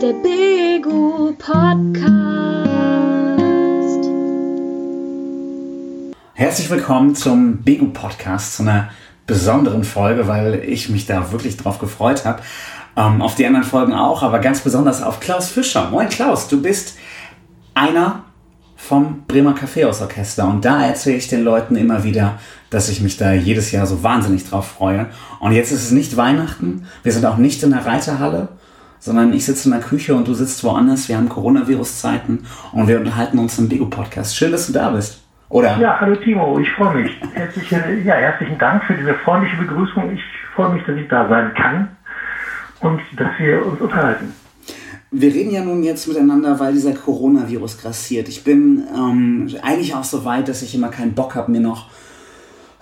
ist der Begu Podcast. Herzlich willkommen zum Begu Podcast, zu einer besonderen Folge, weil ich mich da wirklich drauf gefreut habe. Ähm, auf die anderen Folgen auch, aber ganz besonders auf Klaus Fischer. Moin Klaus, du bist einer vom Bremer Kaffeehausorchester und da erzähle ich den Leuten immer wieder, dass ich mich da jedes Jahr so wahnsinnig drauf freue. Und jetzt ist es nicht Weihnachten, wir sind auch nicht in der Reiterhalle, sondern ich sitze in der Küche und du sitzt woanders. Wir haben Coronavirus-Zeiten und wir unterhalten uns im Bego-Podcast. Schön, dass du da bist. Oder? Ja, hallo Timo, ich freue mich. Herzliche, ja, herzlichen Dank für diese freundliche Begrüßung. Ich freue mich, dass ich da sein kann und dass wir uns unterhalten. Wir reden ja nun jetzt miteinander, weil dieser Coronavirus grassiert. Ich bin ähm, eigentlich auch so weit, dass ich immer keinen Bock habe, mir noch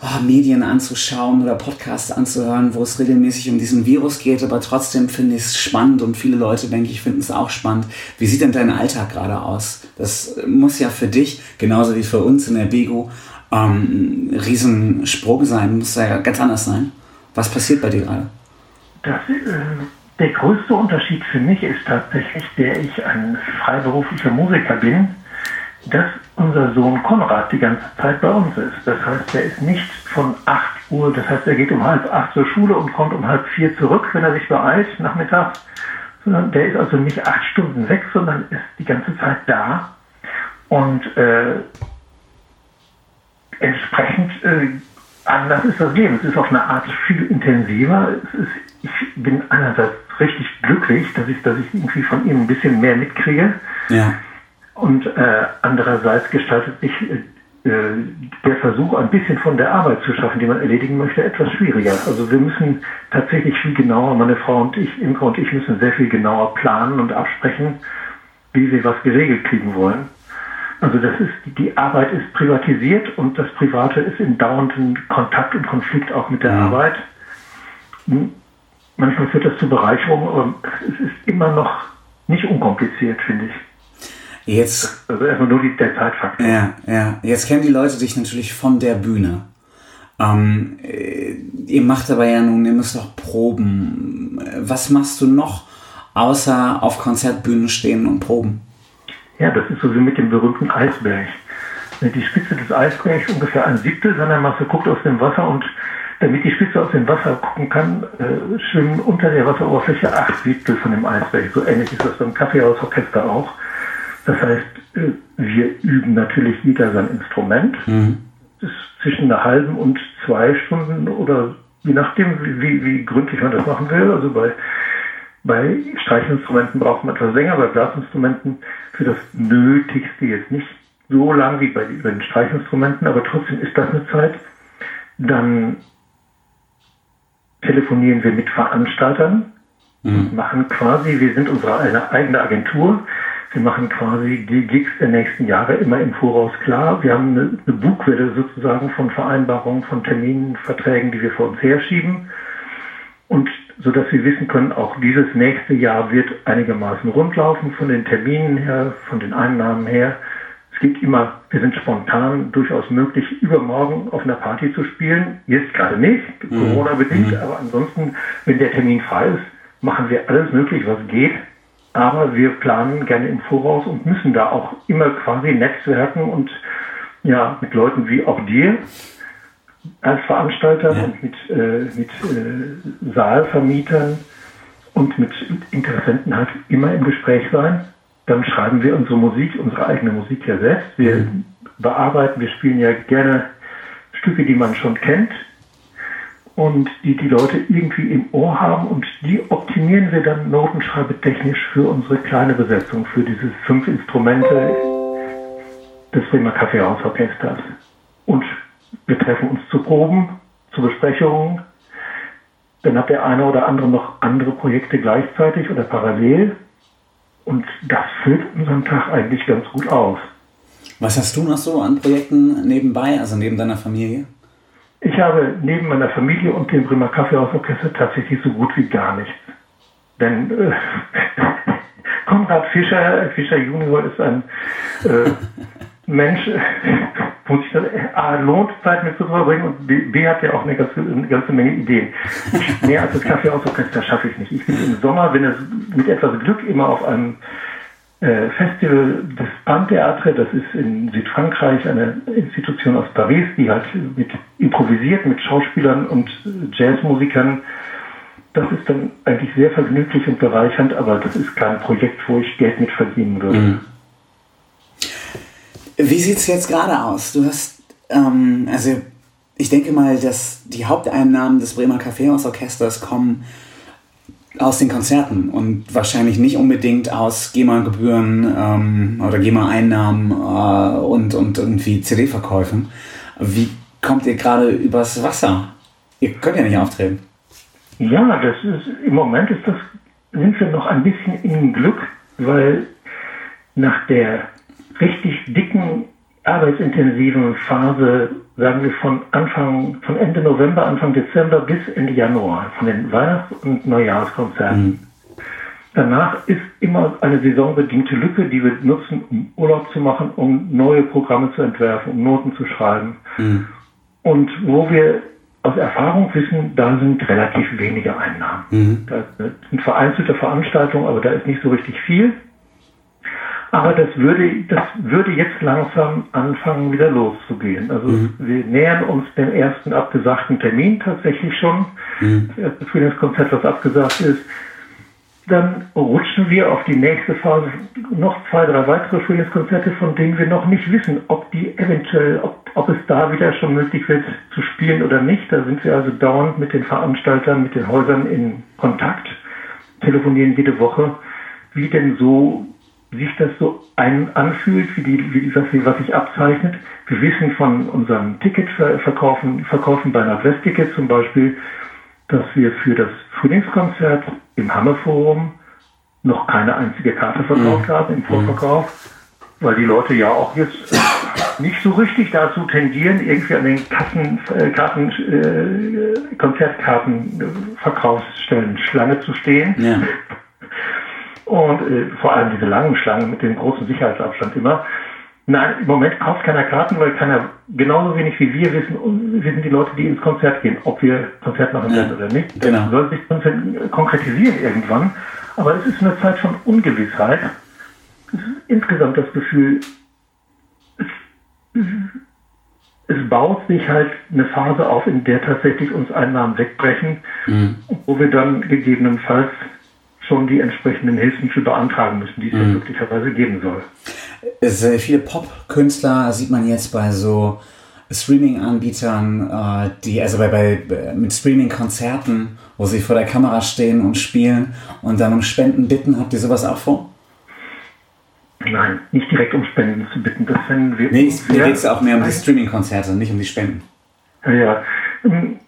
oh, Medien anzuschauen oder Podcasts anzuhören, wo es regelmäßig um diesen Virus geht, aber trotzdem finde ich es spannend und viele Leute, denke ich, finden es auch spannend. Wie sieht denn dein Alltag gerade aus? Das muss ja für dich, genauso wie für uns in der Bego, ähm, ein Riesensprung sein, muss ja ganz anders sein. Was passiert bei dir gerade? Das, äh, der größte Unterschied für mich ist tatsächlich, der ich ein freiberuflicher Musiker bin, dass unser Sohn Konrad die ganze Zeit bei uns ist. Das heißt, er ist nicht von 8 Uhr, das heißt, er geht um halb acht zur Schule und kommt um halb vier zurück, wenn er sich beeilt, nachmittags, sondern der ist also nicht acht Stunden weg, sondern ist die ganze Zeit da. Und äh, entsprechend äh, anders ist das Leben. Es ist auf eine Art viel intensiver. Ist, ich bin einerseits richtig glücklich, dass ich, dass ich irgendwie von ihm ein bisschen mehr mitkriege. Ja. Und äh, andererseits gestaltet sich äh, der Versuch, ein bisschen von der Arbeit zu schaffen, die man erledigen möchte, etwas schwieriger. Also wir müssen tatsächlich viel genauer, meine Frau und ich, Imke und ich müssen sehr viel genauer planen und absprechen, wie wir was geregelt kriegen wollen. Also das ist, die Arbeit ist privatisiert und das Private ist in dauerndem Kontakt und Konflikt auch mit der ja. Arbeit. Hm, manchmal führt das zu Bereicherung, aber es ist immer noch nicht unkompliziert, finde ich. Jetzt. Also erstmal nur die, der Zeitfaktor. Ja, ja. Jetzt kennen die Leute dich natürlich von der Bühne. Ähm, äh, ihr macht aber ja nun, ihr müsst auch proben. Was machst du noch, außer auf Konzertbühnen stehen und proben? Ja, das ist so wie mit dem berühmten Eisberg. Die Spitze des Eisbergs ungefähr ein Siebtel seiner Masse guckt aus dem Wasser und damit die Spitze aus dem Wasser gucken kann, äh, schwimmen unter der Wasseroberfläche acht Siebtel von dem Eisberg. So ähnlich ist das beim Kaffeehausorchester auch. Das heißt, äh, wir üben natürlich jeder sein Instrument. Mhm. Das ist zwischen einer halben und zwei Stunden oder je nachdem, wie, wie gründlich man das machen will. Also bei, bei Streichinstrumenten braucht man etwas länger, bei Blasinstrumenten für das Nötigste jetzt nicht so lang wie bei, bei den Streichinstrumenten, aber trotzdem ist das eine Zeit. Dann telefonieren wir mit Veranstaltern, mhm. machen quasi, wir sind unsere eigene Agentur, wir machen quasi die Gigs der nächsten Jahre immer im Voraus klar. Wir haben eine, eine Bugwelle sozusagen von Vereinbarungen, von Terminen, Verträgen, die wir vor uns herschieben. Und so dass wir wissen können, auch dieses nächste Jahr wird einigermaßen rundlaufen von den Terminen her, von den Einnahmen her. Es gibt immer, wir sind spontan durchaus möglich, übermorgen auf einer Party zu spielen. Jetzt gerade nicht, mhm. Corona bedingt, mhm. aber ansonsten, wenn der Termin frei ist, machen wir alles möglich, was geht, aber wir planen gerne im Voraus und müssen da auch immer quasi netzwerken und ja, mit Leuten wie auch dir als Veranstalter ja. und mit, äh, mit äh, Saalvermietern und mit Interessenten halt immer im Gespräch sein. Dann schreiben wir unsere Musik, unsere eigene Musik ja selbst. Wir bearbeiten, wir spielen ja gerne Stücke, die man schon kennt, und die die Leute irgendwie im Ohr haben und die optimieren wir dann notenschreibetechnisch für unsere kleine Besetzung, für diese fünf Instrumente des Bremer Kaffeehausorchesters. Und wir treffen uns zu Proben, zu Besprechungen. Dann hat der eine oder andere noch andere Projekte gleichzeitig oder parallel. Und das füllt unseren Tag eigentlich ganz gut aus. Was hast du noch so an Projekten nebenbei, also neben deiner Familie? Ich habe neben meiner Familie und dem Bremer Kaffeehausorchester tatsächlich so gut wie gar nichts. Denn äh, Konrad Fischer, Fischer Junior ist ein äh, Mensch, muss ich dann, A, lohnt Zeit mit zu verbringen und B, hat ja auch eine ganze, eine ganze Menge Ideen. Mehr als das Kaffeehausorchester schaffe ich nicht. Ich bin im Sommer, wenn es mit etwas Glück immer auf einem äh, Festival des Pantheatre, das ist in Südfrankreich eine Institution aus Paris, die halt mit improvisiert mit Schauspielern und Jazzmusikern. Das ist dann eigentlich sehr vergnüglich und bereichernd, aber das ist kein Projekt, wo ich Geld mit verdienen würde. Mhm. Wie sieht es jetzt gerade aus? Du hast, ähm, also ich denke mal, dass die Haupteinnahmen des Bremer Kaffeehausorchesters kommen aus den Konzerten und wahrscheinlich nicht unbedingt aus GEMA-Gebühren ähm, oder GEMA-Einnahmen äh, und, und irgendwie CD-Verkäufen. Wie kommt ihr gerade übers Wasser? Ihr könnt ja nicht auftreten. Ja, das ist im Moment ist das, sind wir noch ein bisschen im Glück, weil nach der richtig dicken arbeitsintensiven Phase, sagen wir von Anfang, von Ende November, Anfang Dezember bis Ende Januar, von den Weihnachts- und Neujahrskonzerten. Mhm. Danach ist immer eine saisonbedingte Lücke, die wir nutzen, um Urlaub zu machen, um neue Programme zu entwerfen, um Noten zu schreiben. Mhm. Und wo wir aus Erfahrung wissen, da sind relativ wenige Einnahmen. Mhm. Da sind vereinzelte Veranstaltungen, aber da ist nicht so richtig viel. Aber das würde, das würde jetzt langsam anfangen, wieder loszugehen. Also mhm. wir nähern uns dem ersten abgesagten Termin tatsächlich schon. Mhm. Das erste Frühlingskonzert, was abgesagt ist. Dann rutschen wir auf die nächste Phase noch zwei, drei weitere Frühlingskonzerte, von denen wir noch nicht wissen, ob die eventuell, ob, ob es da wieder schon möglich wird zu spielen oder nicht. Da sind wir also dauernd mit den Veranstaltern, mit den Häusern in Kontakt, telefonieren jede Woche, wie denn so sich das so ein, anfühlt, wie, die, wie das, was sich abzeichnet. Wir wissen von unseren Ticketverkaufen Verkaufen bei Nordwest-Ticket zum Beispiel, dass wir für das Frühlingskonzert im Hammerforum noch keine einzige Karte verkauft mhm. haben im Vorverkauf, weil die Leute ja auch jetzt nicht so richtig dazu tendieren, irgendwie an den Kassen, äh, Karten, äh, Konzertkartenverkaufsstellen Schlange zu stehen. Ja und äh, vor allem diese langen Schlangen mit dem großen Sicherheitsabstand immer. Nein, im Moment kauft keiner Karten, weil keiner genauso wenig wie wir wissen, wissen die Leute, die ins Konzert gehen, ob wir Konzert machen werden ja, oder nicht. Das genau. soll sich konkretisieren irgendwann. Aber es ist eine Zeit von Ungewissheit. Es ist insgesamt das Gefühl, es, es baut sich halt eine Phase auf, in der tatsächlich uns Einnahmen wegbrechen, mhm. wo wir dann gegebenenfalls schon die entsprechenden Hilfen für beantragen müssen, die es mhm. möglicherweise geben soll. Sehr viele Pop-Künstler sieht man jetzt bei so Streaming-Anbietern, äh, die also bei, bei mit Streaming-Konzerten, wo sie vor der Kamera stehen und spielen und dann um Spenden bitten. Habt ihr sowas auch vor? Nein, nicht direkt um Spenden zu bitten. Das wenn wir. Nee, mir geht es auch mehr um die Streaming-Konzerte, nicht um die Spenden. Ja, ähm,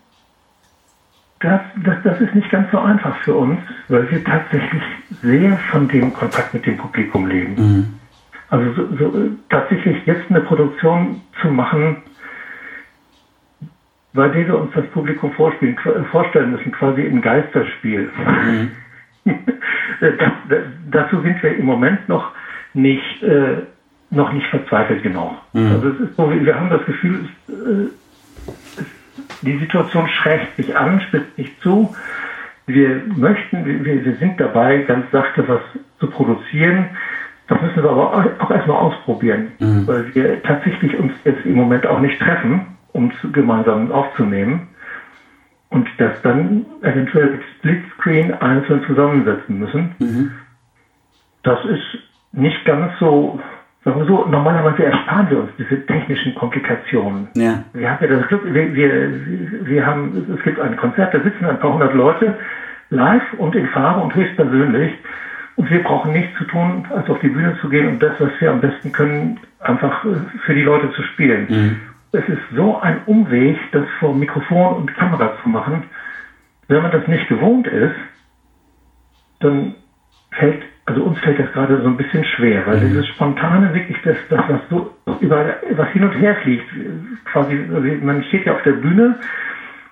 das, das, das ist nicht ganz so einfach für uns, weil wir tatsächlich sehr von dem Kontakt mit dem Publikum leben. Mhm. Also so, so, tatsächlich jetzt eine Produktion zu machen, bei der wir uns das Publikum vorspielen, vorstellen müssen, quasi im Geisterspiel. Mhm. das, das, dazu sind wir im Moment noch nicht, äh, noch nicht verzweifelt genug. Mhm. Also es ist so, wir haben das Gefühl, es, äh, es die Situation schrägt sich an, spitzt sich zu. Wir möchten, wir, wir sind dabei, ganz sachte was zu produzieren. Das müssen wir aber auch erstmal ausprobieren, mhm. weil wir tatsächlich uns jetzt im Moment auch nicht treffen, um gemeinsam aufzunehmen und das dann eventuell mit Splitscreen einzeln zusammensetzen müssen. Mhm. Das ist nicht ganz so sagen wir so, normalerweise ersparen wir uns diese technischen Komplikationen. Ja. Wir haben ja das Glück, wir, wir, wir haben, es gibt ein Konzert, da sitzen ein paar hundert Leute live und in Farbe und höchstpersönlich. Und wir brauchen nichts zu tun, als auf die Bühne zu gehen und das, was wir am besten können, einfach äh, für die Leute zu spielen. Mhm. Es ist so ein Umweg, das vor Mikrofon und Kamera zu machen. Wenn man das nicht gewohnt ist, dann fällt also uns fällt das gerade so ein bisschen schwer, weil mhm. dieses Spontane wirklich das, das was so über was hin und her fliegt, quasi, man steht ja auf der Bühne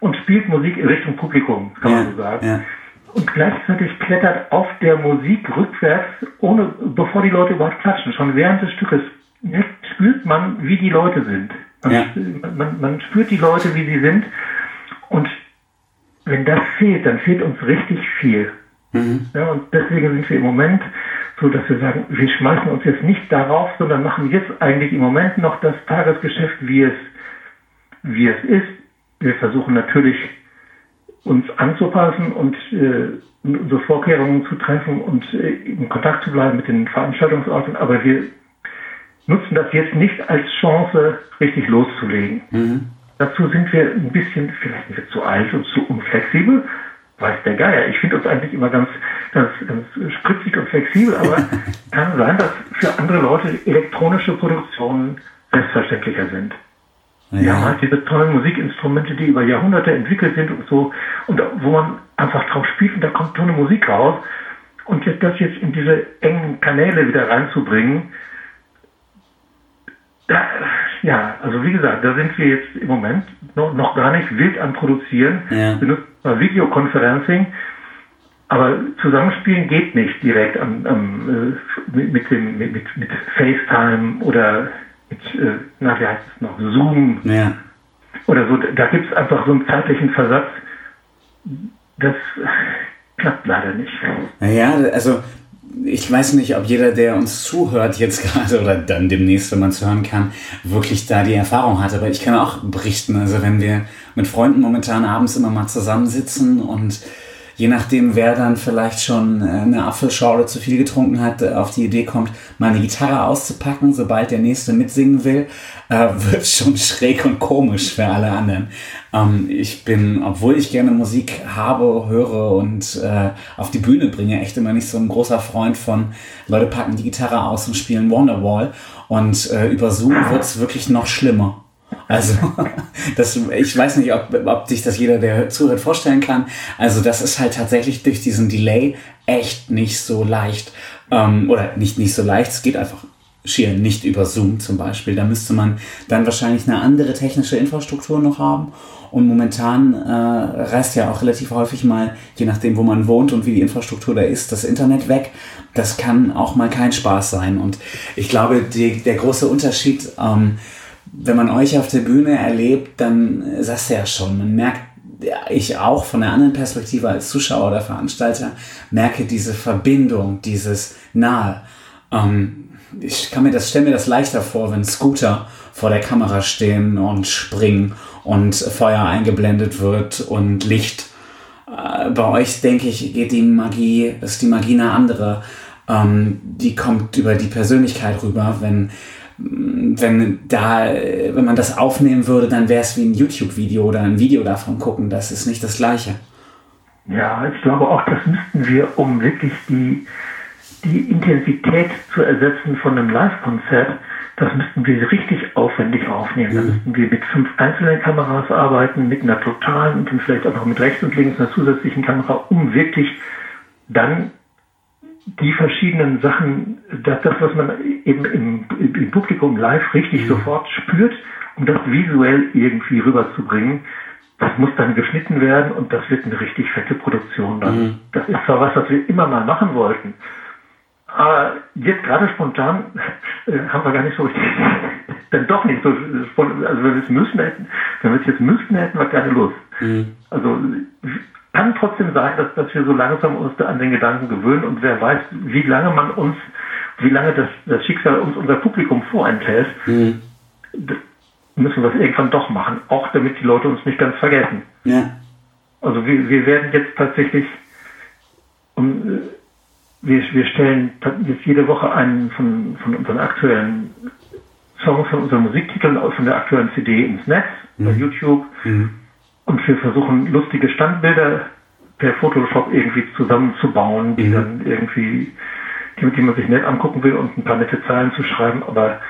und spielt Musik in Richtung Publikum, kann ja, man so sagen. Ja. Und gleichzeitig klettert auf der Musik rückwärts, ohne, bevor die Leute überhaupt klatschen, schon während des Stückes spürt man, wie die Leute sind. Man, Ja. man, man spürt die Leute, wie sie sind. Und wenn das fehlt, dann fehlt uns richtig viel. Ja, und deswegen sind wir im Moment so, dass wir sagen, wir schmeißen uns jetzt nicht darauf, sondern machen jetzt eigentlich im Moment noch das Tagesgeschäft, wie es, wie es ist. Wir versuchen natürlich, uns anzupassen und äh, unsere Vorkehrungen zu treffen und äh, in Kontakt zu bleiben mit den Veranstaltungsorten, aber wir nutzen das jetzt nicht als Chance, richtig loszulegen. Dazu sind wir ein bisschen, vielleicht sind wir zu alt und zu unflexibel, weiß der Geier. Ich finde uns eigentlich immer ganz, ganz, ganz spritzig und flexibel, aber kann sein, dass für andere Leute elektronische Produktionen selbstverständlicher sind. Wir haben halt diese tollen Musikinstrumente, die über Jahrhunderte entwickelt sind und so, und wo man einfach drauf spielt und da kommt tolle Musik raus. Und jetzt das jetzt in diese engen Kanäle wieder reinzubringen, da, ja, also wie gesagt, da sind wir jetzt im Moment noch, noch gar nicht wild am Produzieren. Ja. Wir nutzen mal Videoconferencing, aber zusammenspielen geht nicht direkt am, am, äh, mit, mit, dem, mit, mit, mit FaceTime oder mit, äh, na, wie heißt es noch, Zoom Ja. oder so. Da gibt es einfach so einen zeitlichen Versatz. Das klappt leider nicht. Naja, also ich weiß nicht, ob jeder, der uns zuhört jetzt gerade oder dann demnächst, wenn man es hören kann, wirklich da die Erfahrung hat. Aber ich kann auch berichten, also wenn wir mit Freunden momentan abends immer mal zusammensitzen und je nachdem, wer dann vielleicht schon äh, eine Apfelschorle zu viel getrunken hat, äh, auf die Idee kommt, mal eine Gitarre auszupacken, sobald der Nächste mitsingen will, äh, wird schon schräg und komisch für alle anderen. Ähm, ich bin, obwohl ich gerne Musik habe, höre und äh, auf die Bühne bringe, echt immer nicht so ein großer Freund von, Leute packen die Gitarre aus und spielen Wonderwall und äh, über Zoom wird's wirklich noch schlimmer. Also, das, ich weiß nicht, ob, ob sich das jeder, der zuhört, vorstellen kann. Also, das ist halt tatsächlich durch diesen Delay echt nicht so leicht. Ähm, oder nicht nicht so leicht, es geht einfach schier nicht über Zoom zum Beispiel. Da müsste man dann wahrscheinlich eine andere technische Infrastruktur noch haben. Und momentan äh, reißt ja auch relativ häufig mal, je nachdem, wo man wohnt und wie die Infrastruktur da ist, das Internet weg. Das kann auch mal kein Spaß sein. Und ich glaube, die, der große Unterschied, ähm, wenn man euch auf der Bühne erlebt, dann sagst du ja schon, man merkt, ich auch von der anderen Perspektive als Zuschauer oder Veranstalter, merke diese Verbindung, dieses Nahe. Ähm, ich kann mir das, stelle mir das leichter vor, wenn Scooter vor der Kamera stehen und springen und Feuer eingeblendet wird und Licht. Äh, bei euch, denke ich, geht die Magie, ist die Magie eine andere. Ähm, die kommt über die Persönlichkeit rüber, wenn wenn da, wenn man das aufnehmen würde, dann wäre es wie ein YouTube-Video oder ein Video davon gucken. Das ist nicht das Gleiche. Ja, ich glaube auch, das müssten wir, um wirklich die, die Intensität zu ersetzen von einem Live-Konzert, das müssten wir richtig aufwendig aufnehmen. Da müssten wir mit fünf einzelnen Kameras arbeiten, mit einer totalen und dann vielleicht auch noch mit rechts und links einer zusätzlichen Kamera, um wirklich dann die verschiedenen Sachen, das, das was man eben im, im Publikum live richtig sofort spürt, um das visuell irgendwie rüberzubringen. Das muss dann geschnitten werden und das wird eine richtig fette Produktion dann. Das ist zwar was, was wir immer mal machen wollten, aber jetzt gerade spontan äh, haben wir gar nicht so richtig, dann doch nicht so, also wenn wir es müssen hätten, wenn wir es jetzt müssten, hätten wir keine Lust. Also kann trotzdem sein, dass, dass wir so langsam uns an den Gedanken gewöhnen und wer weiß, wie lange man uns, wie lange das, das Schicksal uns unser Publikum vorenthält, d- müssen wir es irgendwann doch machen, auch damit die Leute uns nicht ganz vergessen. Ja. Also wir, wir werden jetzt tatsächlich, um, wir, wir stellen jetzt jede Woche einen von, von unseren aktuellen Songs, von unseren Musiktiteln aus von der aktuellen CD ins Netz, bei YouTube. Und wir versuchen lustige Standbilder per Photoshop irgendwie zusammenzubauen, die dann irgendwie, die, die man sich nett angucken will und ein paar nette Zeilen zu schreiben. Aber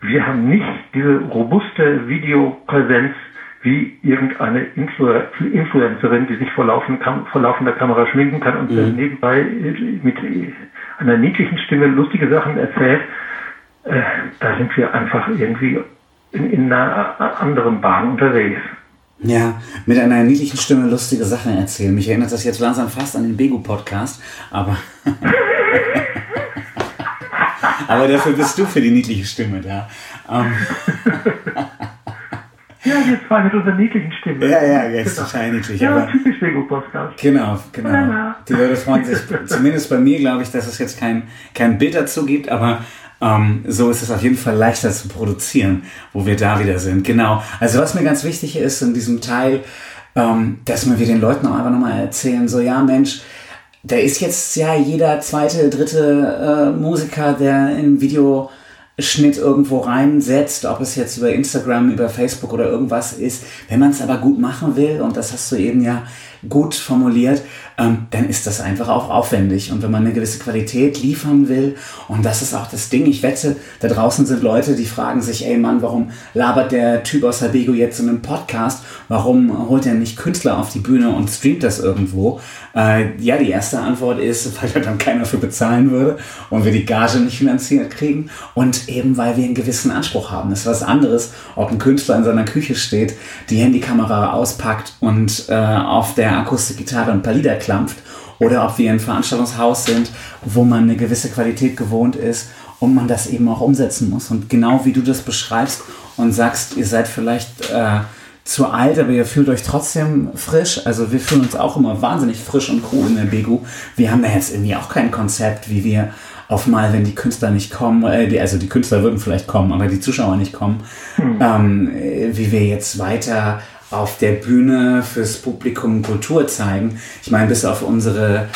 wir haben nicht diese robuste Videopräsenz wie irgendeine Influ Influencerin, die sich vor, kam, vor laufender Kamera schminken kann und dann nebenbei mit einer niedlichen Stimme lustige Sachen erzählt. Äh, da sind wir einfach irgendwie in, in einer anderen Bahn unterwegs. Ja, mit einer niedlichen Stimme lustige Sachen erzählen. Mich erinnert das jetzt langsam fast an den Begu-Podcast, aber. Aber dafür bist du für die niedliche Stimme da. Ähm. Ja, wir zwei mit unserer niedlichen Stimme. Ja, ja, jetzt genau. total niedlich. Ja, aber typisch Lego-Podcast. Genau, genau. Die Leute freuen sich, zumindest bei mir glaube ich, dass es jetzt kein, kein Bild dazu gibt, aber ähm, so ist es auf jeden Fall leichter zu produzieren, wo wir da wieder sind. Genau. Also was mir ganz wichtig ist in diesem Teil, ähm, dass wir den Leuten auch einfach nochmal erzählen, so ja Mensch, da ist jetzt ja jeder zweite, dritte äh, Musiker, der in Video Schnitt irgendwo reinsetzt, ob es jetzt über Instagram, über Facebook oder irgendwas ist. Wenn man es aber gut machen will, und das hast du eben ja gut formuliert, ähm, dann ist das einfach auch aufwendig. Und wenn man eine gewisse Qualität liefern will, und das ist auch das Ding, ich wette, da draußen sind Leute, die fragen sich, ey Mann, warum labert der Typ aus Habego jetzt in einem Podcast? Warum holt er nicht Künstler auf die Bühne und streamt das irgendwo? Äh, ja, die erste Antwort ist, weil da dann keiner für bezahlen würde und wir die Gage nicht finanziert kriegen und eben weil wir einen gewissen Anspruch haben. Das ist was anderes, ob ein Künstler in seiner Küche steht, die Handykamera auspackt und äh, auf der Akustikgitarre ein paar Lieder klampft oder ob wir ein Veranstaltungshaus sind, wo man eine gewisse Qualität gewohnt ist und man das eben auch umsetzen muss. Und genau wie du das beschreibst und sagst, ihr seid vielleicht äh, zu alt, aber ihr fühlt euch trotzdem frisch. Also wir fühlen uns auch immer wahnsinnig frisch und cool in der Begu. Wir haben da jetzt irgendwie auch kein Konzept, wie wir auf mal, wenn die Künstler nicht kommen, äh, die, also die Künstler würden vielleicht kommen, aber die Zuschauer nicht kommen, hm. ähm, wie wir jetzt weiter auf der Bühne fürs Publikum Kultur zeigen. Ich meine, bis auf unsere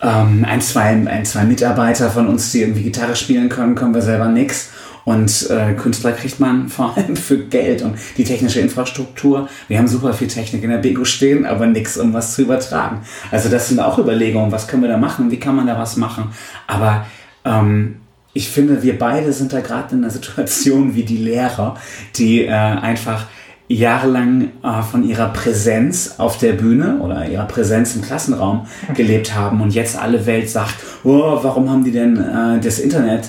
ähm, ein, zwei, ein, zwei Mitarbeiter von uns, die irgendwie Gitarre spielen können, können wir selber nichts. Und äh, Künstler kriegt man vor allem für Geld und die technische Infrastruktur. Wir haben super viel Technik in der Bego stehen, aber nichts, um was zu übertragen. Also das sind auch Überlegungen, was können wir da machen, wie kann man da was machen. Aber ähm, ich finde, wir beide sind da gerade in einer Situation wie die Lehrer, die äh, einfach jahrelang äh, von ihrer Präsenz auf der Bühne oder ihrer Präsenz im Klassenraum gelebt haben und jetzt alle Welt sagt, oh, warum haben die denn äh, das Internet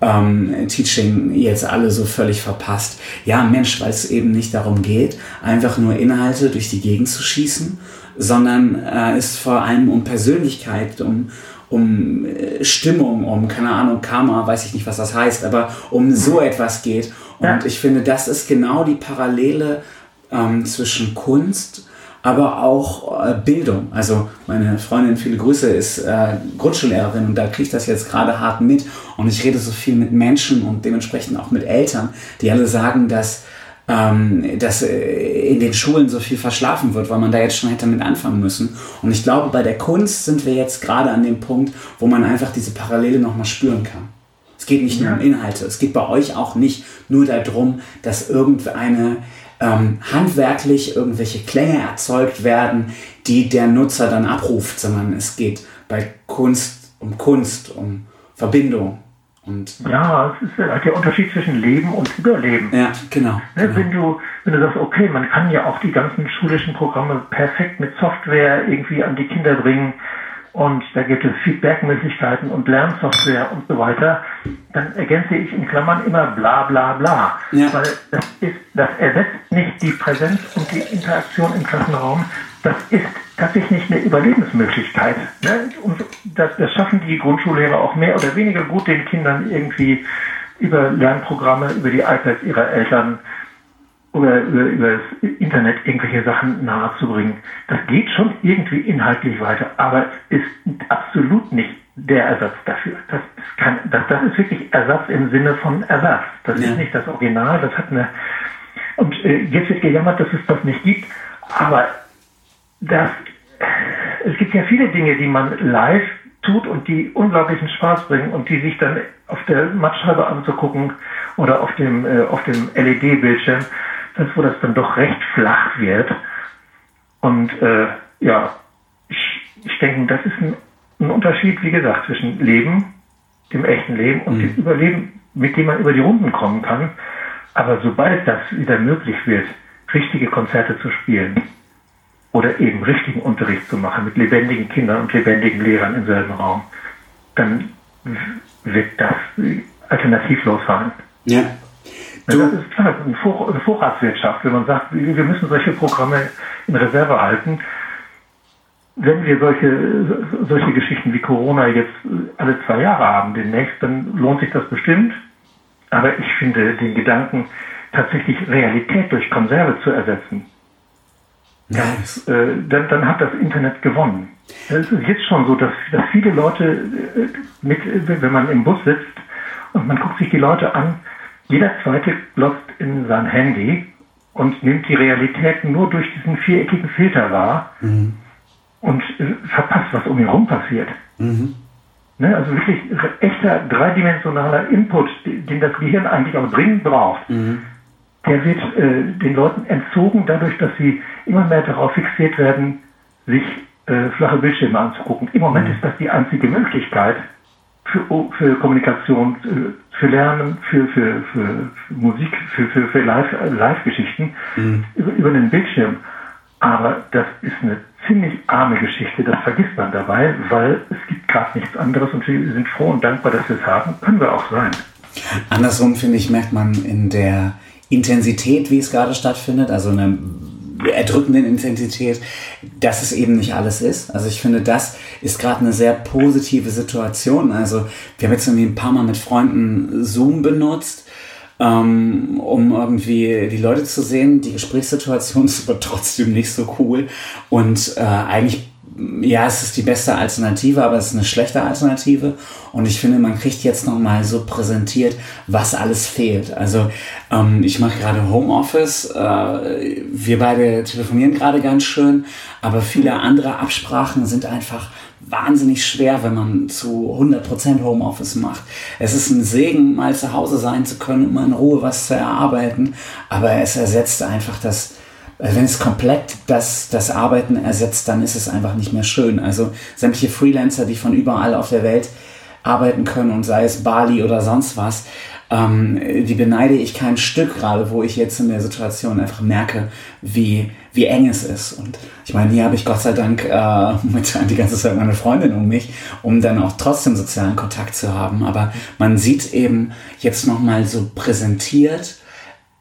ähm, Teaching jetzt alle so völlig verpasst? Ja, Mensch, weil es eben nicht darum geht, einfach nur Inhalte durch die Gegend zu schießen, sondern äh, es vor allem um Persönlichkeit, um um äh, Stimmung, um, keine Ahnung, Karma, weiß ich nicht, was das heißt, aber um so etwas geht. Und ja. ich finde, das ist genau die Parallele ähm, zwischen Kunst, aber auch äh, Bildung. Also meine Freundin, viele Grüße, ist äh, Grundschullehrerin und da kriege ich das jetzt gerade hart mit. Und ich rede so viel mit Menschen und dementsprechend auch mit Eltern, die alle sagen, dass ähm, dass äh, in den Schulen so viel verschlafen wird, weil man da jetzt schon hätte mit anfangen müssen. Und ich glaube, bei der Kunst sind wir jetzt gerade an dem Punkt, wo man einfach diese Parallele nochmal spüren kann. Es geht nicht nur um Inhalte, es geht bei euch auch nicht nur darum, dass irgendeine ähm, handwerklich irgendwelche Klänge erzeugt werden, die der Nutzer dann abruft, sondern es geht bei Kunst um Kunst, um Verbindung, und ja, es ist halt der Unterschied zwischen Leben und Überleben. Ja, genau, ne, genau. Wenn, du, wenn du sagst, okay, man kann ja auch die ganzen schulischen Programme perfekt mit Software irgendwie an die Kinder bringen und da gibt es Feedback-Möglichkeiten und Lernsoftware und so weiter, dann ergänze ich in Klammern immer bla bla bla. Ja. Weil das, ist, das ersetzt nicht die Präsenz und die Interaktion im Klassenraum, das ist tatsächlich eine Überlebensmöglichkeit. Ne? Und das, das schaffen die Grundschullehrer auch mehr oder weniger gut, den Kindern irgendwie über Lernprogramme, über die iPads ihrer Eltern oder über, über das Internet irgendwelche Sachen nahezubringen. Das geht schon irgendwie inhaltlich weiter, aber es ist absolut nicht der Ersatz dafür. Das ist, kein, das, das ist wirklich Ersatz im Sinne von Ersatz. Das ja. ist nicht das Original, das hat eine. Und äh, jetzt wird gejammert, dass es das nicht gibt, aber das, es gibt ja viele Dinge, die man live tut und die unglaublichen Spaß bringen und die sich dann auf der Mattscheibe anzugucken oder auf dem, äh, auf dem LED-Bildschirm, das, wo das dann doch recht flach wird. Und äh, ja, ich, ich denke, das ist ein, ein Unterschied, wie gesagt, zwischen Leben, dem echten Leben und mhm. dem Überleben, mit dem man über die Runden kommen kann. Aber sobald das wieder möglich wird, richtige Konzerte zu spielen, oder eben richtigen Unterricht zu machen mit lebendigen Kindern und lebendigen Lehrern im selben Raum, dann wird das alternativlos sein. Ja. Du das ist klar, eine, Vor eine Vorratswirtschaft, wenn man sagt, wir müssen solche Programme in Reserve halten. wenn wir solche, solche Geschichten wie Corona jetzt alle zwei Jahre haben demnächst, dann lohnt sich das bestimmt. Aber ich finde den Gedanken, tatsächlich Realität durch Konserve zu ersetzen, das, äh, dann, dann hat das Internet gewonnen. Es ist jetzt schon so, dass, dass viele Leute, äh, mit, wenn man im Bus sitzt und man guckt sich die Leute an, jeder zweite glotzt in sein Handy und nimmt die Realität nur durch diesen viereckigen Filter wahr mhm. und äh, verpasst, was um ihn herum passiert. Mhm. Ne, also wirklich echter dreidimensionaler Input, den das Gehirn eigentlich auch dringend braucht. Mhm der wird äh, den Leuten entzogen, dadurch, dass sie immer mehr darauf fixiert werden, sich äh, flache Bildschirme anzugucken. Im Moment mhm. ist das die einzige Möglichkeit für, für Kommunikation, für Lernen, für, für, für, Musik, für, für, für Live-Geschichten mhm. über, über den Bildschirm. Aber das ist eine ziemlich arme Geschichte, das vergisst man dabei, weil es gibt gerade nichts anderes und wir sind froh und dankbar, dass wir es haben. Können wir auch sein. Andersrum, finde ich, merkt man in der Intensität, wie es gerade stattfindet, also eine erdrückenden Intensität, dass es eben nicht alles ist. Also ich finde, das ist gerade eine sehr positive Situation. Also wir haben jetzt irgendwie ein paar Mal mit Freunden Zoom benutzt, ähm, um irgendwie die Leute zu sehen. Die Gesprächssituation ist aber trotzdem nicht so cool und äh, eigentlich ja, es ist die beste Alternative, aber es ist eine schlechte Alternative. Und ich finde, man kriegt jetzt nochmal so präsentiert, was alles fehlt. Also ähm, ich mache gerade Homeoffice. Äh, wir beide telefonieren gerade ganz schön, aber viele andere Absprachen sind einfach wahnsinnig schwer, wenn man zu 100% Homeoffice macht. Es ist ein Segen, mal zu Hause sein zu können, um in Ruhe was zu erarbeiten, aber es ersetzt einfach das wenn es komplett das, das Arbeiten ersetzt, dann ist es einfach nicht mehr schön. Also sämtliche Freelancer, die von überall auf der Welt arbeiten können und sei es Bali oder sonst was, ähm, die beneide ich kein Stück gerade, wo ich jetzt in der Situation einfach merke, wie, wie eng es ist. Und ich meine, hier habe ich Gott sei Dank äh, mit die ganze Zeit meine Freundin um mich, um dann auch trotzdem sozialen Kontakt zu haben. Aber man sieht eben jetzt nochmal so präsentiert,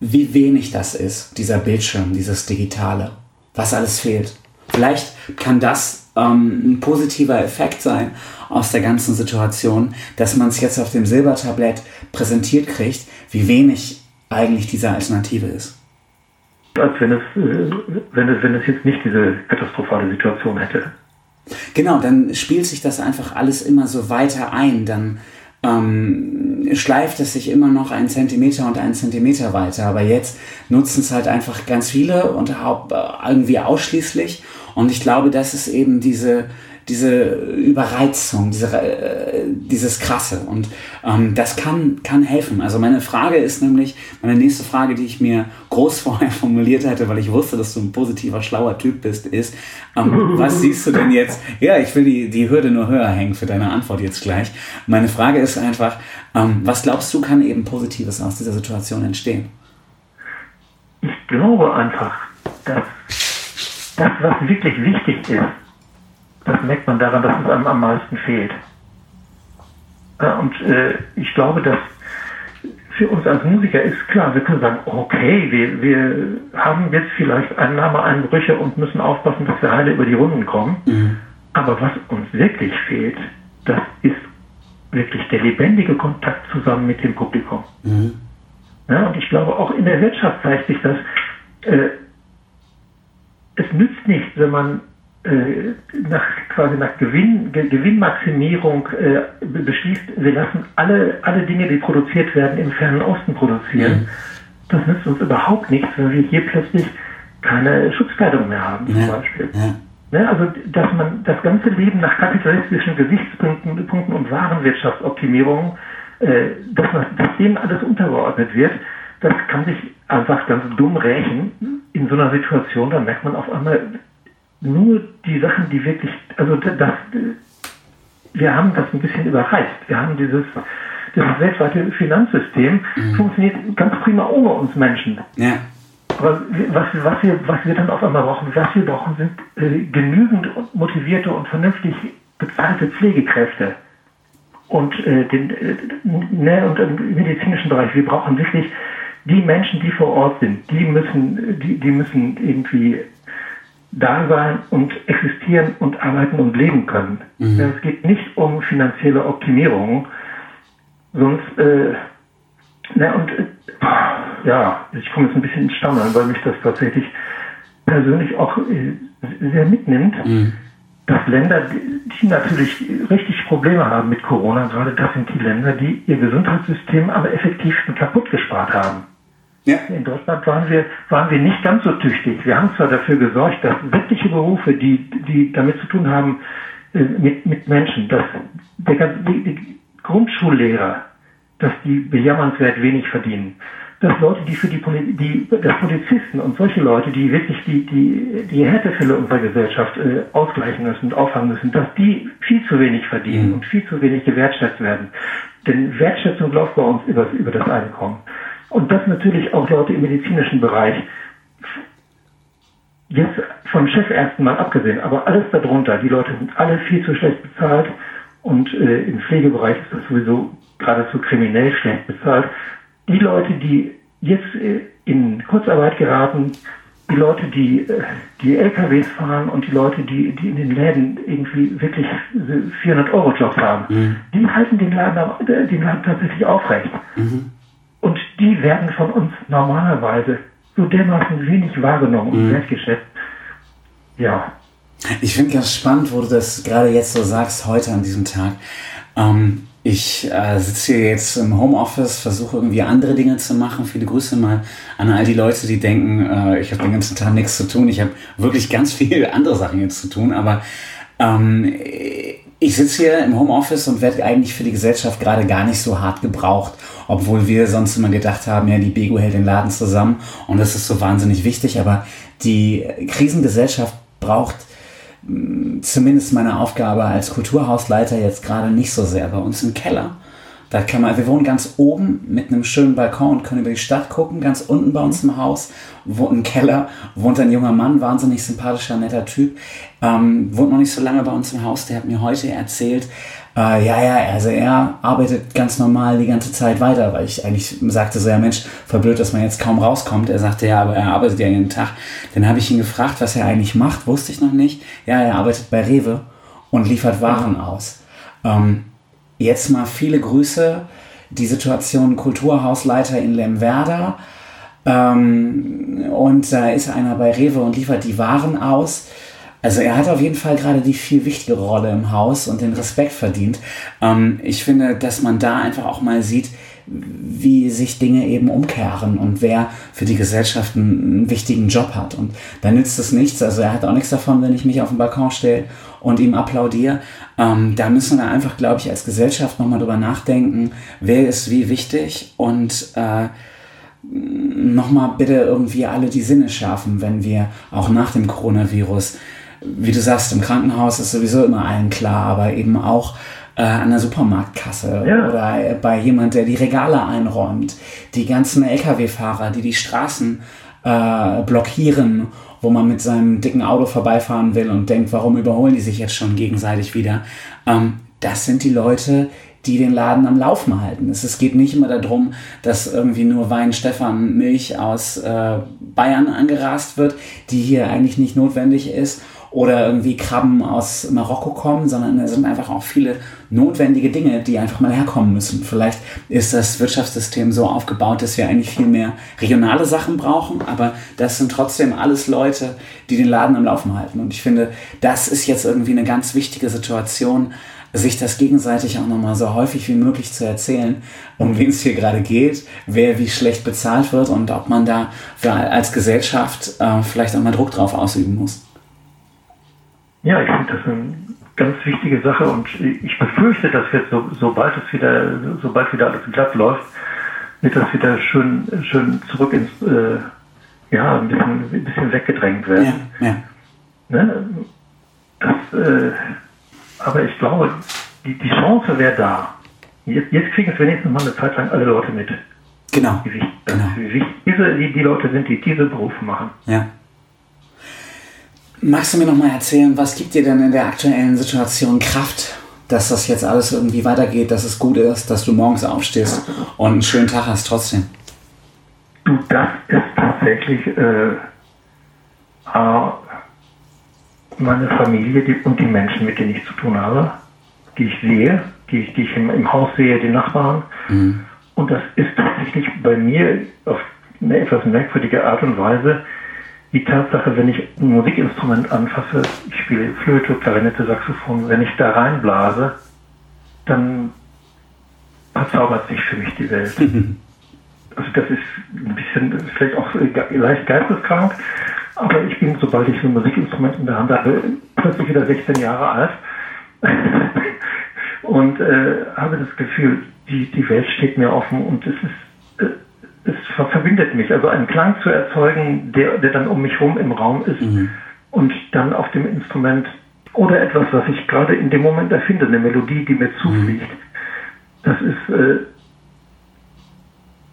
wie wenig das ist, dieser Bildschirm, dieses Digitale, was alles fehlt. Vielleicht kann das ähm, ein positiver Effekt sein aus der ganzen Situation, dass man es jetzt auf dem Silbertablett präsentiert kriegt, wie wenig eigentlich diese Alternative ist. Als wenn es, äh, wenn es, wenn es jetzt nicht diese katastrophale Situation hätte. Genau, dann spielt sich das einfach alles immer so weiter ein. Dann ähm, schleift es sich immer noch einen Zentimeter und einen Zentimeter weiter. Aber jetzt nutzen es halt einfach ganz viele und irgendwie ausschließlich. Und ich glaube, das ist eben diese, diese Überreizung, diese, äh, dieses Krasse. Und ähm, das kann, kann helfen. Also meine Frage ist nämlich, meine nächste Frage, die ich mir groß vorher formuliert hatte, weil ich wusste, dass du ein positiver, schlauer Typ bist, ist, ähm, was siehst du denn jetzt? Ja, ich will die, die Hürde nur höher hängen für deine Antwort jetzt gleich. Meine Frage ist einfach, ähm, was glaubst du, kann eben Positives aus dieser Situation entstehen? Ich glaube einfach, dass das, was wirklich wichtig ist, das merkt man daran, dass es einem am meisten fehlt. Und äh, ich glaube, dass für uns als Musiker ist klar, wir können sagen, okay, wir, wir haben jetzt vielleicht Einnahmeeinbrüche und müssen aufpassen, dass wir heile über die Runden kommen. Mhm. Aber was uns wirklich fehlt, das ist wirklich der lebendige Kontakt zusammen mit dem Publikum. Mhm. Ja, und ich glaube, auch in der Wirtschaft zeigt sich das, äh, es nützt nichts, wenn man äh, nach, quasi nach Gewinn, Gewinnmaximierung äh, beschließt, wir lassen alle, alle Dinge, die produziert werden, im fernen Osten produzieren. Mhm. Das nützt uns überhaupt nichts, wenn wir hier plötzlich keine Schutzkleidung mehr haben, zum ja. Beispiel. Ja. Ne, also, dass man das ganze Leben nach kapitalistischen Gesichtspunkten Punkten und Warenwirtschaftsoptimierung, äh, dass, man, dass dem alles untergeordnet wird, das kann sich einfach ganz dumm rächen in so einer Situation. Da merkt man auf einmal, nur die Sachen, die wirklich, also das, wir haben das ein bisschen überreizt. Wir haben dieses, dieses weltweite Finanzsystem mhm. funktioniert ganz prima ohne uns Menschen. Ja. Aber was, was, wir, was wir dann auf einmal brauchen, was wir brauchen, sind äh, genügend motivierte und vernünftig bezahlte Pflegekräfte. Und, äh, den, äh, ne, und im medizinischen Bereich, wir brauchen wirklich die Menschen, die vor Ort sind, die müssen, die, die müssen irgendwie da sein und existieren und arbeiten und leben können. Mhm. Es geht nicht um finanzielle Optimierung, sonst, äh, na und äh, ja, ich komme jetzt ein bisschen ins Stammeln, weil mich das tatsächlich persönlich auch äh, sehr mitnimmt, mhm. dass Länder, die natürlich richtig Probleme haben mit Corona, gerade das sind die Länder, die ihr Gesundheitssystem am effektivsten kaputt gespart haben. Ja. In Deutschland waren wir, waren wir nicht ganz so tüchtig. Wir haben zwar dafür gesorgt, dass sämtliche Berufe, die, die damit zu tun haben, äh, mit, mit Menschen, dass der, die, die Grundschullehrer, dass die bejammernswert wenig verdienen. Dass Leute, die für die, die dass Polizisten und solche Leute, die wirklich die, die, die Härtefälle unserer Gesellschaft äh, ausgleichen müssen und auffangen müssen, dass die viel zu wenig verdienen mhm. und viel zu wenig gewertschätzt werden. Denn Wertschätzung läuft bei uns über, über das Einkommen. Und das natürlich auch Leute im medizinischen Bereich. Jetzt von Chefärzten mal abgesehen, aber alles darunter, die Leute sind alle viel zu schlecht bezahlt und äh, im Pflegebereich ist das sowieso geradezu kriminell schlecht bezahlt. Die Leute, die jetzt äh, in Kurzarbeit geraten, die Leute, die, äh, die LKWs fahren und die Leute, die, die in den Läden irgendwie wirklich 400-Euro-Jobs haben, mhm. die halten den Laden, äh, den Laden tatsächlich aufrecht. Mhm. Und die werden von uns normalerweise so dermaßen wenig wahrgenommen und mhm. wertgeschätzt. Ja. Ich finde ganz spannend, wo du das gerade jetzt so sagst, heute an diesem Tag. Ähm, ich äh, sitze hier jetzt im Homeoffice, versuche irgendwie andere Dinge zu machen. Viele Grüße mal an all die Leute, die denken, äh, ich habe den ganzen Tag nichts zu tun. Ich habe wirklich ganz viele andere Sachen jetzt zu tun, aber ähm, ich sitze hier im Homeoffice und werde eigentlich für die Gesellschaft gerade gar nicht so hart gebraucht, obwohl wir sonst immer gedacht haben, ja, die Bego hält den Laden zusammen und das ist so wahnsinnig wichtig, aber die Krisengesellschaft braucht mm, zumindest meine Aufgabe als Kulturhausleiter jetzt gerade nicht so sehr. Bei uns im Keller da kann man, wir wohnen ganz oben mit einem schönen Balkon und können über die Stadt gucken. Ganz unten bei uns im Haus, wo im Keller, wohnt ein junger Mann, wahnsinnig sympathischer, netter Typ. Ähm, wohnt noch nicht so lange bei uns im Haus. Der hat mir heute erzählt, äh, ja, ja, also er arbeitet ganz normal die ganze Zeit weiter, weil ich eigentlich sagte so, ja Mensch, verblöd, dass man jetzt kaum rauskommt. Er sagte, ja, aber er arbeitet ja jeden Tag. Dann habe ich ihn gefragt, was er eigentlich macht, wusste ich noch nicht. Ja, er arbeitet bei Rewe und liefert Waren aus. Ähm, Jetzt mal viele Grüße. Die Situation Kulturhausleiter in Lemwerder. Ähm, und da ist einer bei Rewe und liefert die Waren aus. Also er hat auf jeden Fall gerade die viel wichtigere Rolle im Haus und den Respekt verdient. Ähm, ich finde, dass man da einfach auch mal sieht, wie sich Dinge eben umkehren und wer für die Gesellschaft einen, wichtigen Job hat. Und da nützt es nichts. Also er hat auch nichts davon, wenn ich mich auf den Balkon stelle und ihm applaudiere. Ähm, da müssen wir einfach, glaube ich, als Gesellschaft nochmal drüber nachdenken, wer ist wie wichtig und äh, nochmal bitte irgendwie alle die Sinne schärfen, wenn wir auch nach dem Coronavirus, wie du sagst, im Krankenhaus ist sowieso immer allen klar, aber eben auch äh, an der Supermarktkasse ja. oder bei jemand, der die Regale einräumt, die ganzen Lkw-Fahrer, die die Straßen äh, blockieren, wo man mit seinem dicken Auto vorbeifahren will und denkt, warum überholen die sich jetzt schon gegenseitig wieder. Ähm, das sind die Leute, die den Laden am Laufen halten. Es, geht nicht immer darum, dass irgendwie nur Wein Stefan Milch aus äh, Bayern angerast wird, die hier eigentlich nicht notwendig ist oder irgendwie Krabben aus Marokko kommen, sondern es sind einfach auch viele notwendige Dinge, die einfach mal herkommen müssen. Vielleicht ist das Wirtschaftssystem so aufgebaut, dass wir eigentlich viel mehr regionale Sachen brauchen, aber das sind trotzdem alles Leute, die den Laden am Laufen halten. Und ich finde, das ist jetzt irgendwie eine ganz wichtige Situation, sich das gegenseitig auch nochmal so häufig wie möglich zu erzählen, um wen es hier gerade geht, wer wie schlecht bezahlt wird und ob man da als Gesellschaft äh, vielleicht auch mal Druck drauf ausüben muss. Ja, ich finde das eine ganz wichtige Sache und ich befürchte, dass jetzt, so, sobald es wieder, sobald wieder alles glatt läuft, wird das wieder schön, schön zurück ins, äh, ja, ein bisschen, ein bisschen weggedrängt werden. Ja, ja. Ne? Das, äh, aber ich glaube, die, die Chance wäre da. Jetzt, jetzt kriegen es wenigstens mal eine Zeit lang alle Leute mit. Genau. Wie wichtig, genau. Wie wichtig diese, die, die Leute sind, die diese Berufe machen. Ja. Magst du mir noch mal erzählen, was gibt dir denn in der aktuellen Situation Kraft, dass das jetzt alles irgendwie weitergeht, dass es gut ist, dass du morgens aufstehst und einen schönen Tag hast trotzdem? Du, das ist tatsächlich äh, meine Familie die, und die Menschen, mit denen ich zu tun habe, die ich sehe, die, die ich im, im Haus sehe, die Nachbarn. Mhm. Und das ist tatsächlich bei mir auf eine etwas merkwürdige Art und Weise die Tatsache, wenn ich ein Musikinstrument anfasse, ich spiele Flöte, Klarinette, Saxophon, wenn ich da reinblase, dann verzaubert sich für mich die Welt. Also das ist ein bisschen, vielleicht auch leicht geisteskrank, aber ich bin, sobald ich so ein Musikinstrument in der Hand habe, plötzlich wieder 16 Jahre alt und äh, habe das Gefühl, die, die Welt steht mir offen und es ist, verbindet mich. Also einen Klang zu erzeugen, der, der dann um mich herum im Raum ist mhm. und dann auf dem Instrument oder etwas, was ich gerade in dem Moment erfinde, eine Melodie, die mir zufliegt. Mhm. Das ist, äh,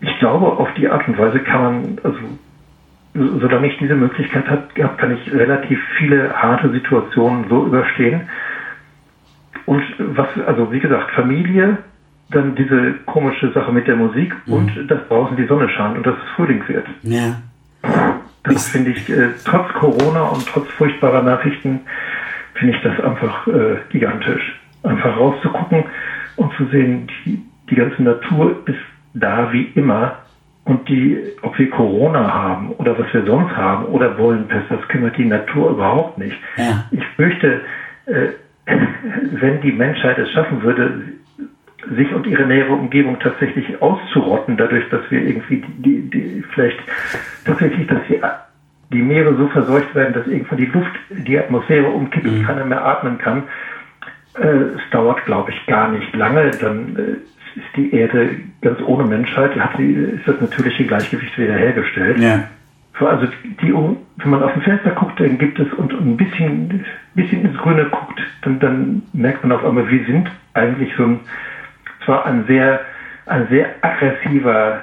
ich glaube, auf die Art und Weise kann man, also solange ich diese Möglichkeit habe, kann ich relativ viele harte Situationen so überstehen. Und was, also wie gesagt, Familie, dann diese komische Sache mit der Musik mhm. und dass draußen die Sonne scheint und dass es Frühling wird. Ja. Das finde ich, äh, trotz Corona und trotz furchtbarer Nachrichten, finde ich das einfach äh, gigantisch. Einfach rauszugucken und zu sehen, die, die ganze Natur ist da wie immer und die, ob wir Corona haben oder was wir sonst haben oder Wollenpest, das kümmert die Natur überhaupt nicht. Ja. Ich fürchte, äh, wenn die Menschheit es schaffen würde, sich und ihre nähere Umgebung tatsächlich auszurotten, dadurch, dass wir irgendwie die, die, die vielleicht tatsächlich, dass die, die Meere so verseucht werden, dass irgendwann die Luft, die Atmosphäre umkippt und mhm. keiner mehr atmen kann. Äh, es dauert, glaube ich, gar nicht lange, dann äh, ist die Erde ganz ohne Menschheit, hat sie, ist das natürliche Gleichgewicht wiederhergestellt. Ja. Also die, wenn man auf dem Fenster guckt, dann gibt es und ein bisschen, bisschen ins Grüne guckt, dann, dann merkt man auf einmal, wir sind eigentlich so ein, zwar ein sehr, ein sehr aggressiver,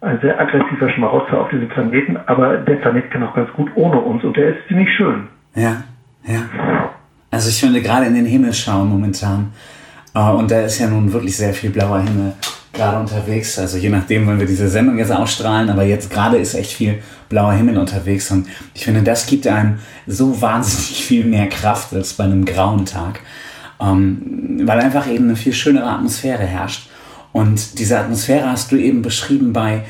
ein sehr aggressiver Schmarotzer auf diesem Planeten, aber der Planet kann auch ganz gut ohne uns und der ist ziemlich schön. Ja, ja. Also ich finde gerade in den Himmel schauen momentan, Uh, und da ist ja nun wirklich sehr viel blauer Himmel gerade unterwegs. Also je nachdem, wann wir diese Sendung jetzt ausstrahlen, aber jetzt gerade ist echt viel blauer Himmel unterwegs. Und ich finde, das gibt einem so wahnsinnig viel mehr Kraft als bei einem grauen Tag. Ähm, weil einfach eben eine viel schönere Atmosphäre herrscht. Und diese Atmosphäre hast du eben beschrieben bei,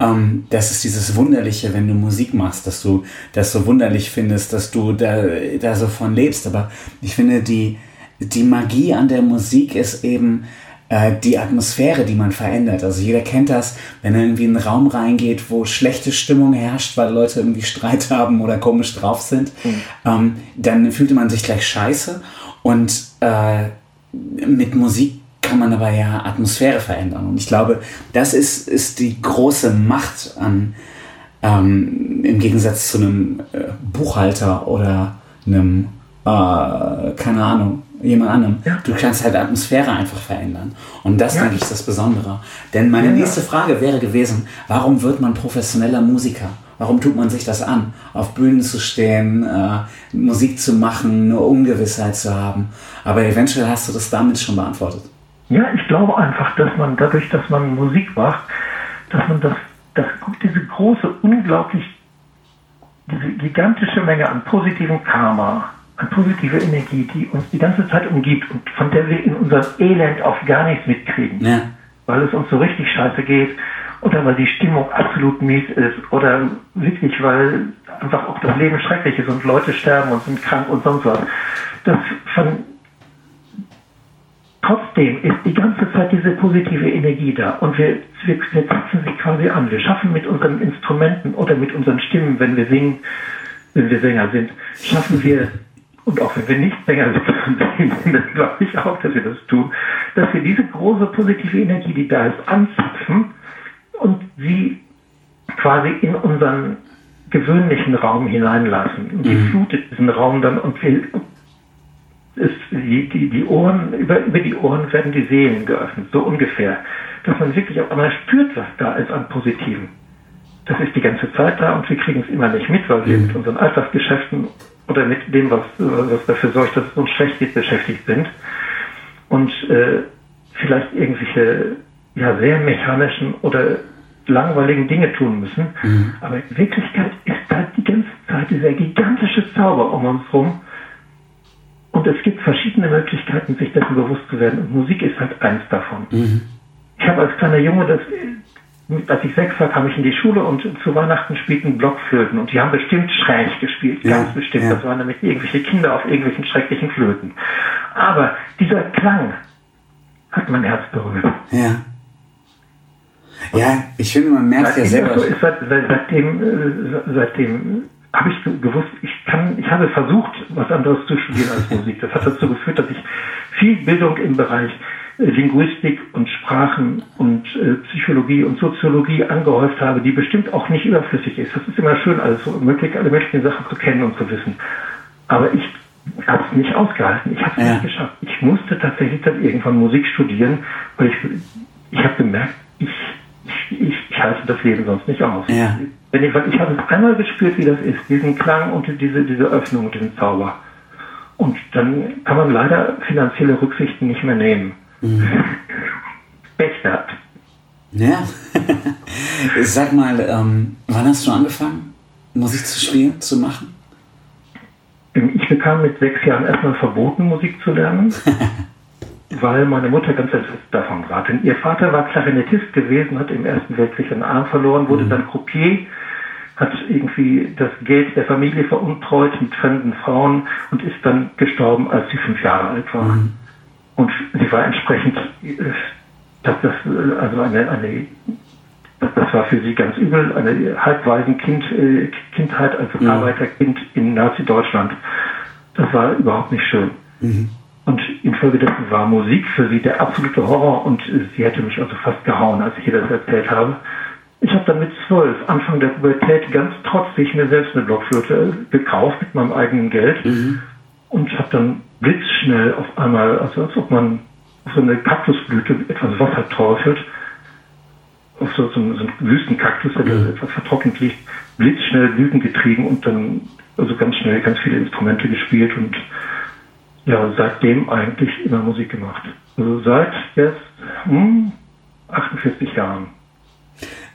ähm, das ist dieses Wunderliche, wenn du Musik machst, dass du das so wunderlich findest, dass du da, da so von lebst. Aber ich finde, die, die Magie an der Musik ist eben äh, die Atmosphäre, die man verändert. Also jeder kennt das, wenn er irgendwie in einen Raum reingeht, wo schlechte Stimmung herrscht, weil Leute irgendwie Streit haben oder komisch drauf sind, mhm. ähm, dann fühlte man sich gleich scheiße. Und äh, mit Musik kann man aber ja Atmosphäre verändern. Und ich glaube, das ist, ist die große Macht an, ähm, im Gegensatz zu einem äh, Buchhalter oder einem, äh, keine Ahnung, jemand anderem. Ja. Du kannst halt Atmosphäre einfach verändern. Und das, ja. denke ich, ist das Besondere. Denn meine ja, nächste Frage wäre gewesen, warum wird man professioneller Musiker? Warum tut man sich das an, auf Bühnen zu stehen, äh, Musik zu machen, eine Ungewissheit zu haben? Aber eventuell hast du das damit schon beantwortet. Ja, ich glaube einfach, dass man dadurch, dass man Musik macht, dass man das, das diese große, unglaublich, diese gigantische Menge an positivem Karma, an positive Energie, die uns die ganze Zeit umgibt und von der wir in unserem Elend auch gar nichts mitkriegen. Ja. Weil es uns so richtig scheiße geht oder weil die Stimmung absolut mies ist oder wirklich, weil einfach auch das Leben schrecklich ist und Leute sterben und sind krank und sonst was. Das von trotzdem ist die ganze Zeit diese positive Energie da und wir, wir, wir zapfen sie quasi an. Wir schaffen mit unseren Instrumenten oder mit unseren Stimmen, wenn wir singen, wenn wir Sänger sind, schaffen wir und auch wenn wir nicht Sänger sind, dann glaube ich auch, dass wir das tun, dass wir diese große positive Energie, die da ist, anzapfen und sie quasi in unseren gewöhnlichen Raum hineinlassen. Und die mhm. flutet diesen Raum dann und wir, ist, die, die, die Ohren, über, über die Ohren werden die Seelen geöffnet, so ungefähr. Dass man wirklich auf einmal spürt, was da ist an Positiven. Das ist die ganze Zeit da und wir kriegen es immer nicht mit, weil wir mhm. mit unseren Alltagsgeschäften oder mit dem, was, was dafür sorgt, dass es uns schlecht geht, beschäftigt sind und äh, vielleicht irgendwelche ja, sehr mechanischen oder langweiligen Dinge tun müssen. Mhm. Aber in Wirklichkeit ist da die ganze Zeit dieser gigantische Zauber um uns herum, es gibt verschiedene Möglichkeiten, sich dessen bewusst zu werden. Und Musik ist halt eins davon. Mhm. Ich habe als kleiner Junge das als ich sechs war, kam ich in die Schule und zu Weihnachten spielten Blockflöten und die haben bestimmt schräg gespielt, Ja, ganz bestimmt. ja. Das waren nämlich irgendwelche Kinder auf irgendwelchen schrecklichen Flöten. Aber dieser Klang hat mein Herz berührt. Ja. Ja, ich finde, man merkt ja selber. das so ist, seit, seit, seitdem, äh, seitdem habe ich ge- gewusst, ich kann, ich habe versucht, was anderes zu studieren als Musik. Das hat dazu geführt, dass ich viel Bildung im Bereich äh, Linguistik und Sprachen und äh, Psychologie und Soziologie angehäuft habe, die bestimmt auch nicht überflüssig ist. Das ist immer schön, alles so möglich, alle möglichen Sachen zu kennen und zu wissen. Aber ich habe es nicht ausgehalten. Ich habe es Ja. nicht geschafft. Ich musste tatsächlich dann irgendwann Musik studieren, weil ich, ich habe gemerkt, ich, ich, ich, ich halte das Leben sonst nicht aus. Ja. Wenn ich, weil ich habe es einmal gespürt, wie das ist, diesen Klang und diese, diese Öffnung und diesen Zauber. Und dann kann man leider finanzielle Rücksichten nicht mehr nehmen. Pech gehabt. Ja. Sag mal, ähm, wann hast du angefangen, Musik zu spielen, zu machen? Ich bekam mit sechs Jahren erstmal verboten, Musik zu lernen, weil meine Mutter ganz entsetzt davon war. Denn ihr Vater war Klarinettist gewesen, hat im Ersten Weltkrieg einen Arm verloren, wurde dann Croupier, hat irgendwie das Geld der Familie veruntreut mit fremden Frauen und ist dann gestorben, als sie fünf Jahre alt war. Und sie war entsprechend, das, äh, also eine, eine das, das war für sie ganz übel, eine Halbwaisenkind, äh, Kindheit als Arbeiterkind in Nazi-Deutschland. Das war überhaupt nicht schön. Und infolgedessen war Musik für sie der absolute Horror und sie hätte mich also fast gehauen, als ich ihr das erzählt habe. Ich habe dann mit zwölf, Anfang der Pubertät, ganz trotzig mir selbst eine Blockflöte gekauft mit meinem eigenen Geld und habe dann blitzschnell auf einmal, also als ob man auf so eine Kaktusblüte etwas Wasser träufelt, auf so, so, einen- so einen Wüstenkaktus, der da etwas vertrocknet liegt, blitzschnell Blüten getrieben und dann also ganz schnell ganz viele Instrumente gespielt und ja, seitdem eigentlich immer Musik gemacht. Also seit jetzt hm, 48 Jahren.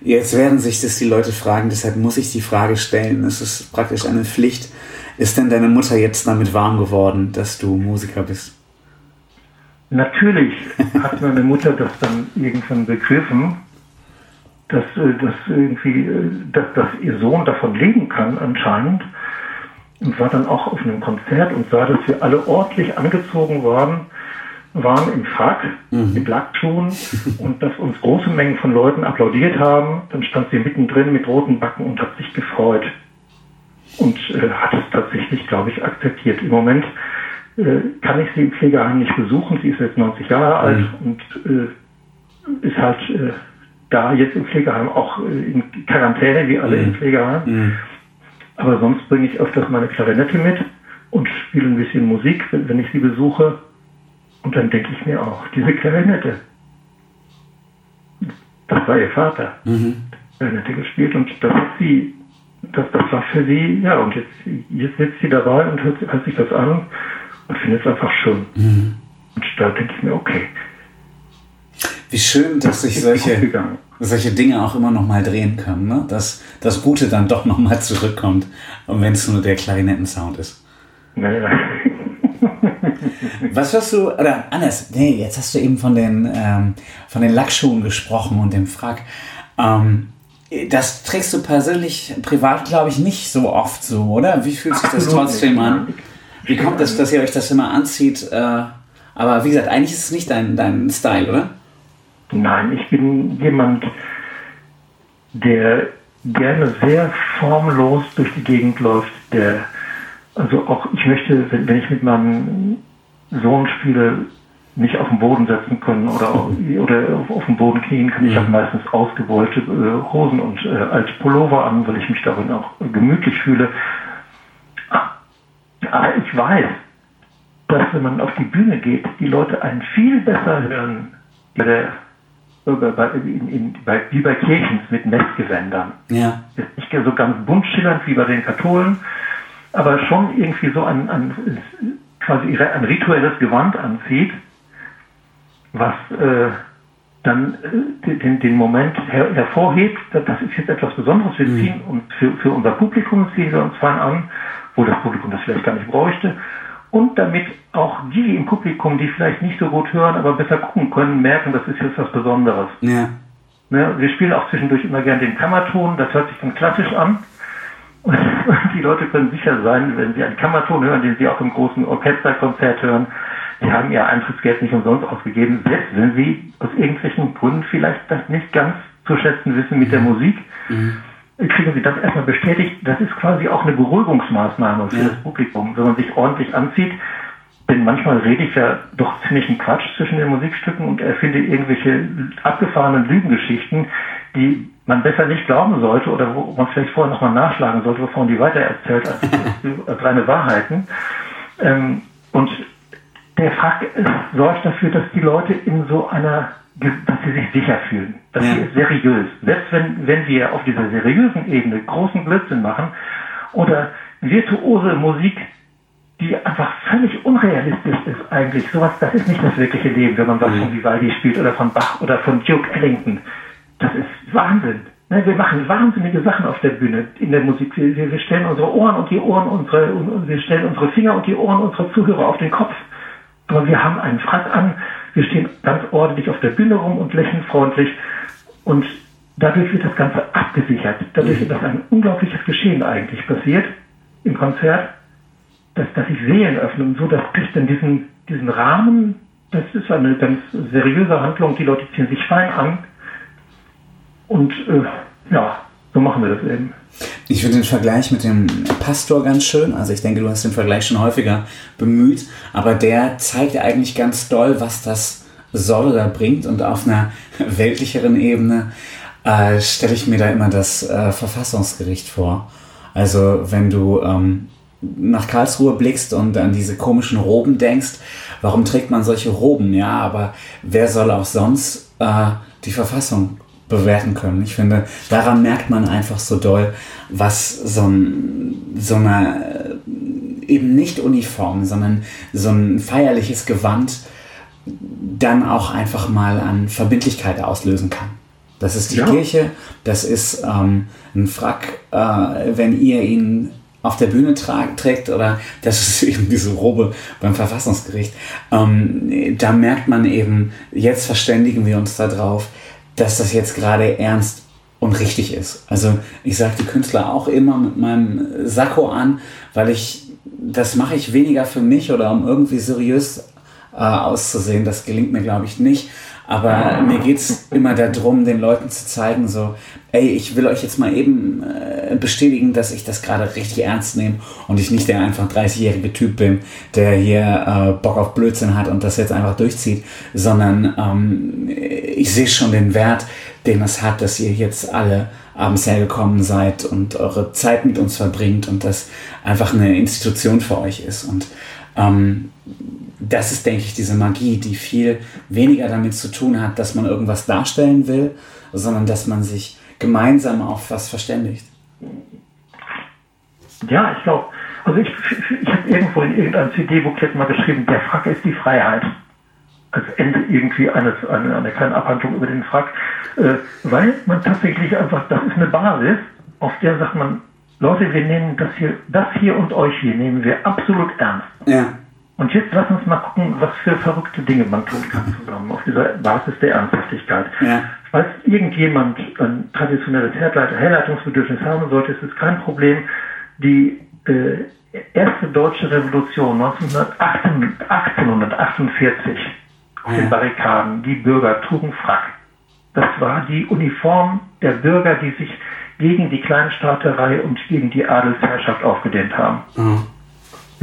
Jetzt werden sich das die Leute fragen, deshalb muss ich die Frage stellen. Es ist praktisch eine Pflicht. Ist denn deine Mutter jetzt damit warm geworden, dass du Musiker bist? Natürlich hat meine Mutter das dann irgendwann begriffen, dass, äh, dass irgendwie, äh, dass, dass ihr Sohn davon leben kann anscheinend und war dann auch auf einem Konzert und sah, dass wir alle ordentlich angezogen waren, waren im Frack, mit Lackschuhen und dass uns große Mengen von Leuten applaudiert haben. Dann stand sie mittendrin mit roten Backen und hat sich gefreut und äh, hat es tatsächlich, glaube ich, akzeptiert. Im Moment äh, kann ich sie im Pflegeheim nicht besuchen. Sie ist jetzt 90 Jahre alt und äh, ist halt äh, da jetzt im Pflegeheim auch äh, in Quarantäne, wie alle im Pflegeheim. Aber sonst bringe ich öfters meine Klarinette mit und spiele ein bisschen Musik, wenn, wenn ich sie besuche. Und dann denke ich mir auch, diese Klarinette, das war ihr Vater, Klarinette gespielt und das hat sie, das, das war für sie, ja, und jetzt, jetzt sitzt sie dabei und hört, hört sich das an und findet es einfach schön. Und da denke ich mir, okay, Wie schön, dass sich solche. Solche Dinge auch immer noch mal drehen können, ne? dass das Gute dann doch noch mal zurückkommt, und wenn es nur der Klarinettensound ist. Naja. Was hast du, oder anders, nee, jetzt hast du eben von den, ähm, von den Lackschuhen gesprochen und dem Frack. Ähm, das trägst du persönlich, privat, glaube ich, nicht so oft so, oder? Wie fühlt sich das trotzdem an? Wie kommt es, dass ihr euch das immer anzieht? Äh, aber wie gesagt, eigentlich ist es nicht dein, dein Style, oder? Nein, ich bin jemand, der gerne sehr formlos durch die Gegend läuft, der, also auch, ich möchte, wenn, wenn ich mit meinem Sohn spiele, mich auf den Boden setzen können oder, oder auf, auf den Boden knien kann. Ich habe meistens ausgebeulte äh, Hosen und äh, alte Pullover an, weil ich mich darin auch gemütlich fühle. Aber ich weiß, dass wenn man auf die Bühne geht, die Leute einen viel besser hören, bei der, bei, bei, in, in, bei, wie bei Kirchens mit Messgewändern. Ja. Ist nicht so ganz bunt schillernd wie bei den Katholen, aber schon irgendwie so ein, ein quasi ein rituelles Gewand anzieht, was äh, dann äh, den, den Moment her, hervorhebt, das ist jetzt etwas Besonderes, wir ziehen und für, für unser Publikum ziehen wir uns fein an, wo das Publikum das vielleicht gar nicht bräuchte. Und damit auch die im Publikum, die vielleicht nicht so gut hören, aber besser gucken können, merken, das ist jetzt was Besonderes. Ja. Ne, wir spielen auch zwischendurch immer gern den Kammerton, das hört sich dann klassisch an. Und die Leute können sicher sein, wenn sie einen Kammerton hören, den sie auch im großen Orchesterkonzert hören, die haben ihr Eintrittsgeld nicht umsonst ausgegeben, selbst wenn sie aus irgendwelchen Gründen vielleicht das nicht ganz zu schätzen wissen mit der mhm. Musik. Mhm Sie das erstmal bestätigt. Das ist quasi auch eine Beruhigungsmaßnahme für ja. das Publikum, wenn man sich ordentlich anzieht. Denn manchmal rede ich ja doch ziemlichen Quatsch zwischen den Musikstücken und erfinde irgendwelche abgefahrenen Lügengeschichten, die man besser nicht glauben sollte oder wo man vielleicht vorher nochmal nachschlagen sollte, bevor man die weitererzählt als, als reine Wahrheiten. Ähm, und der Fakt sorgt dafür, dass die Leute in so einer dass sie sich sicher fühlen. Das ja. ist seriös. Selbst wenn, wenn wir auf dieser seriösen Ebene großen Blödsinn machen oder virtuose Musik, die einfach völlig unrealistisch ist eigentlich. Sowas, das ist nicht das wirkliche Leben, wenn man was mhm. von Vivaldi spielt oder von Bach oder von Duke Ellington. Das ist Wahnsinn. Ne, wir machen wahnsinnige Sachen auf der Bühne in der Musik. Wir, wir stellen unsere Ohren und die Ohren unsere, und wir stellen unsere Finger und die Ohren unserer Zuhörer auf den Kopf. Aber wir haben einen Frack an, wir stehen ganz ordentlich auf der Bühne rum und lächeln freundlich. Und dadurch wird das Ganze abgesichert. Dadurch ist das ein unglaubliches Geschehen eigentlich passiert im Konzert, dass, dass sich Seelen öffnen. So, das kriegt dann diesen, diesen Rahmen. Das ist eine ganz seriöse Handlung. Die Leute ziehen sich fein an. Und äh, ja, so machen wir das eben. Ich finde den Vergleich mit dem Pastor ganz schön. Also ich denke, du hast den Vergleich schon häufiger bemüht, aber der zeigt eigentlich ganz doll, was das soll oder bringt. Und auf einer weltlicheren Ebene äh, stelle ich mir da immer das äh, Verfassungsgericht vor. Also wenn du ähm, nach Karlsruhe blickst und an diese komischen Roben denkst, warum trägt man solche Roben? Ja, aber wer soll auch sonst äh, die Verfassung bewerten können. Ich finde, daran merkt man einfach so doll, was so, ein, so eine äh, eben nicht Uniform, sondern so ein feierliches Gewand dann auch einfach mal an Verbindlichkeit auslösen kann. Das ist die ja. Kirche, das ist ähm, ein Frack, äh, wenn ihr ihn auf der Bühne trägt oder das ist eben diese Robe beim Verfassungsgericht. Ähm, da merkt man eben, jetzt verständigen wir uns darauf, dass das jetzt gerade ernst und richtig ist. Also ich sage die Künstler auch immer mit meinem Sakko an, weil ich, das mache ich weniger für mich oder um irgendwie seriös äh, auszusehen. Das gelingt mir, glaube ich, nicht. Aber mir geht es immer darum, den Leuten zu zeigen, so, ey, ich will euch jetzt mal eben äh, bestätigen, dass ich das gerade richtig ernst nehme und ich nicht der einfach 30-jährige Typ bin, der hier äh, Bock auf Blödsinn hat und das jetzt einfach durchzieht, sondern ähm, ich sehe schon den Wert, den es hat, dass ihr jetzt alle abends hergekommen seid und eure Zeit mit uns verbringt und das einfach eine Institution für euch ist. Und ähm, das ist, denke ich, diese Magie, die viel weniger damit zu tun hat, dass man irgendwas darstellen will, sondern dass man sich gemeinsam auf was verständigt. Ja, ich glaube, also ich, ich habe irgendwo in irgendeinem CD-Booklet mal geschrieben, der Frack ist die Freiheit. Als Ende irgendwie eines, einer, einer kleinen Abhandlung über den Frack. Äh, weil man tatsächlich einfach, das ist eine Basis, auf der sagt man, Leute, wir nehmen das hier, das hier und euch hier nehmen wir absolut ernst. Ja. Und jetzt lass uns mal gucken, was für verrückte Dinge man tun kann zusammen auf dieser Basis der Ernsthaftigkeit. Ja. Falls irgendjemand ein traditionelles Herleitungsbedürfnis haben sollte, ist es kein Problem. Die äh, erste deutsche Revolution 1848 auf den Barrikaden, die Bürger trugen Frack. Das war die Uniform der Bürger, die sich gegen die Kleinstaaterei und gegen die Adelsherrschaft aufgedehnt haben. Mhm.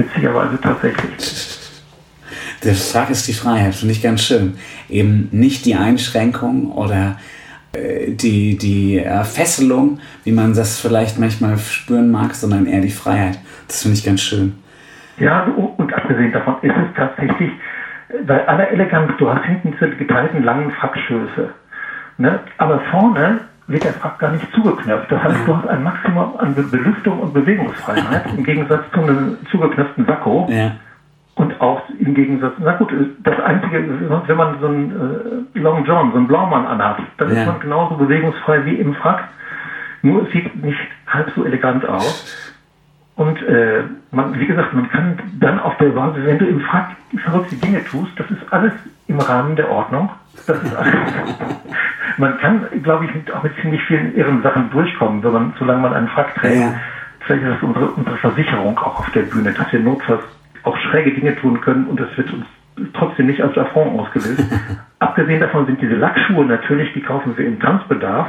Witzigerweise tatsächlich. Der Frag ist die Freiheit, finde ich ganz schön. Eben nicht die Einschränkung oder äh, die, die Fesselung, wie man das vielleicht manchmal spüren mag, sondern eher die Freiheit. Das finde ich ganz schön. Ja, und abgesehen davon ist es tatsächlich bei aller Eleganz, du hast hinten diese geteilten langen Frackschöße. Ne? Aber vorne wird der Frack gar nicht zugeknöpft. Das heißt, du hast ein Maximum an Belüftung und Bewegungsfreiheit im Gegensatz zu einem zugeknöpften Sakko. Ja. Und auch im Gegensatz, na gut, das Einzige, wenn man so einen äh, Long John, so einen Blaumann anhat, dann ja. ist man genauso bewegungsfrei wie im Frack. Nur es sieht nicht halb so elegant aus. Und äh, man, wie gesagt, man kann dann auf der Basis, wenn du im Frack verrückte Dinge tust, das ist alles im Rahmen der Ordnung. Man kann, glaube ich, auch mit ziemlich vielen irren Sachen durchkommen, wenn man, solange man einen Frack trägt. Ja. Vielleicht ist das unsere, unsere Versicherung auch auf der Bühne, dass wir notfalls auch schräge Dinge tun können und das wird uns trotzdem nicht als Affront ausgelöst. Abgesehen davon sind diese Lackschuhe natürlich, die kaufen wir im Tanzbedarf.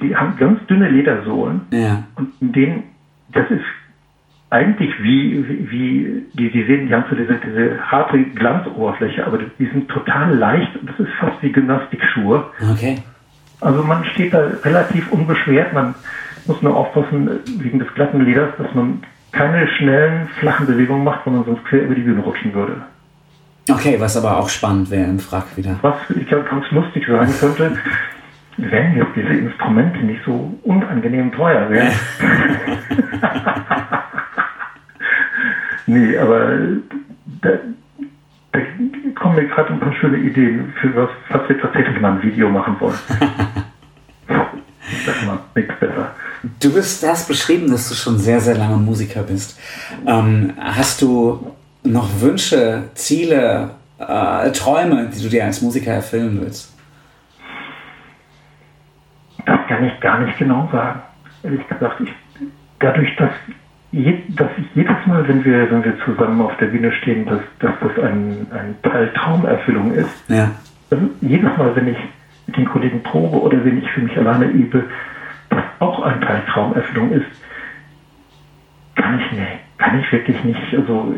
Die haben ganz dünne Ledersohlen Ja. und in denen, das ist eigentlich wie, wie, die, die sehen, die haben so diese, diese harte Glanzoberfläche, aber die sind total leicht und das ist fast wie Gymnastikschuhe. Okay. Also man steht da relativ unbeschwert, man muss nur aufpassen äh, wegen des glatten Leders, dass man keine schnellen, flachen Bewegungen macht, sondern sonst quer über die Bühne rutschen würde. Okay, was aber auch spannend wäre im Frack wieder. Was ich glaube ganz lustig sein könnte, wenn jetzt diese Instrumente nicht so unangenehm teuer wären. nee, aber da, da kommen mir gerade ein paar schöne Ideen, für was, was wir tatsächlich mal ein Video machen wollen. Das macht nichts besser. Du bist, hast beschrieben, dass du schon sehr, sehr lange Musiker bist. Ähm, hast du noch Wünsche, Ziele, äh, Träume, die du dir als Musiker erfüllen willst? Das kann ich gar nicht genau sagen. Ehrlich gesagt, ich, dadurch, dass, je, dass jedes Mal, wenn wir, wenn wir zusammen auf der Bühne stehen, dass, dass das ein, ein Teil Traumerfüllung ist, Ja. dann jedes Mal, wenn ich mit den Kollegen probe oder wenn ich für mich alleine übe, das auch ein Teil Traumerfüllung ist, kann ich nicht, kann ich wirklich nicht. Also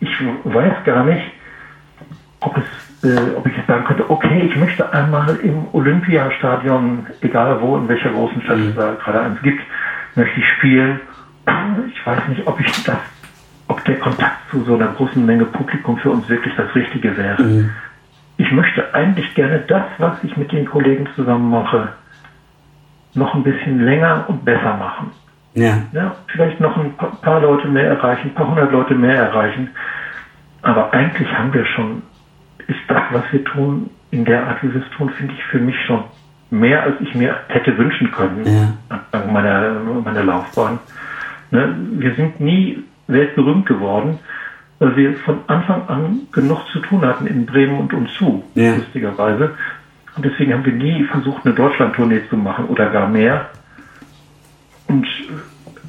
ich weiß gar nicht, ob es, äh, ob ich jetzt sagen könnte, okay, ich möchte einmal im Olympiastadion, egal wo, in welcher großen Stadt es da gerade eins gibt, möchte ich spielen. Ich weiß nicht, ob ich das, ob der Kontakt zu so einer großen Menge Publikum für uns wirklich das Richtige wäre. Ich möchte eigentlich gerne das, was ich mit den Kollegen zusammen mache, noch ein bisschen länger und besser machen. Ja. Ja, vielleicht noch ein paar, Leute mehr erreichen, ein paar hundert Leute mehr erreichen. Aber eigentlich haben wir schon, ist das, was wir tun, in der Art, wie wir es tun, finde ich für mich schon mehr, als ich mir hätte wünschen können Ja. Anfang meiner, meiner Laufbahn. Ne? Wir sind nie weltberühmt geworden, weil wir von Anfang an genug zu tun hatten in Bremen und umzu, Ja. lustigerweise. Und deswegen haben wir nie versucht, eine Deutschlandtournee zu machen oder gar mehr. Und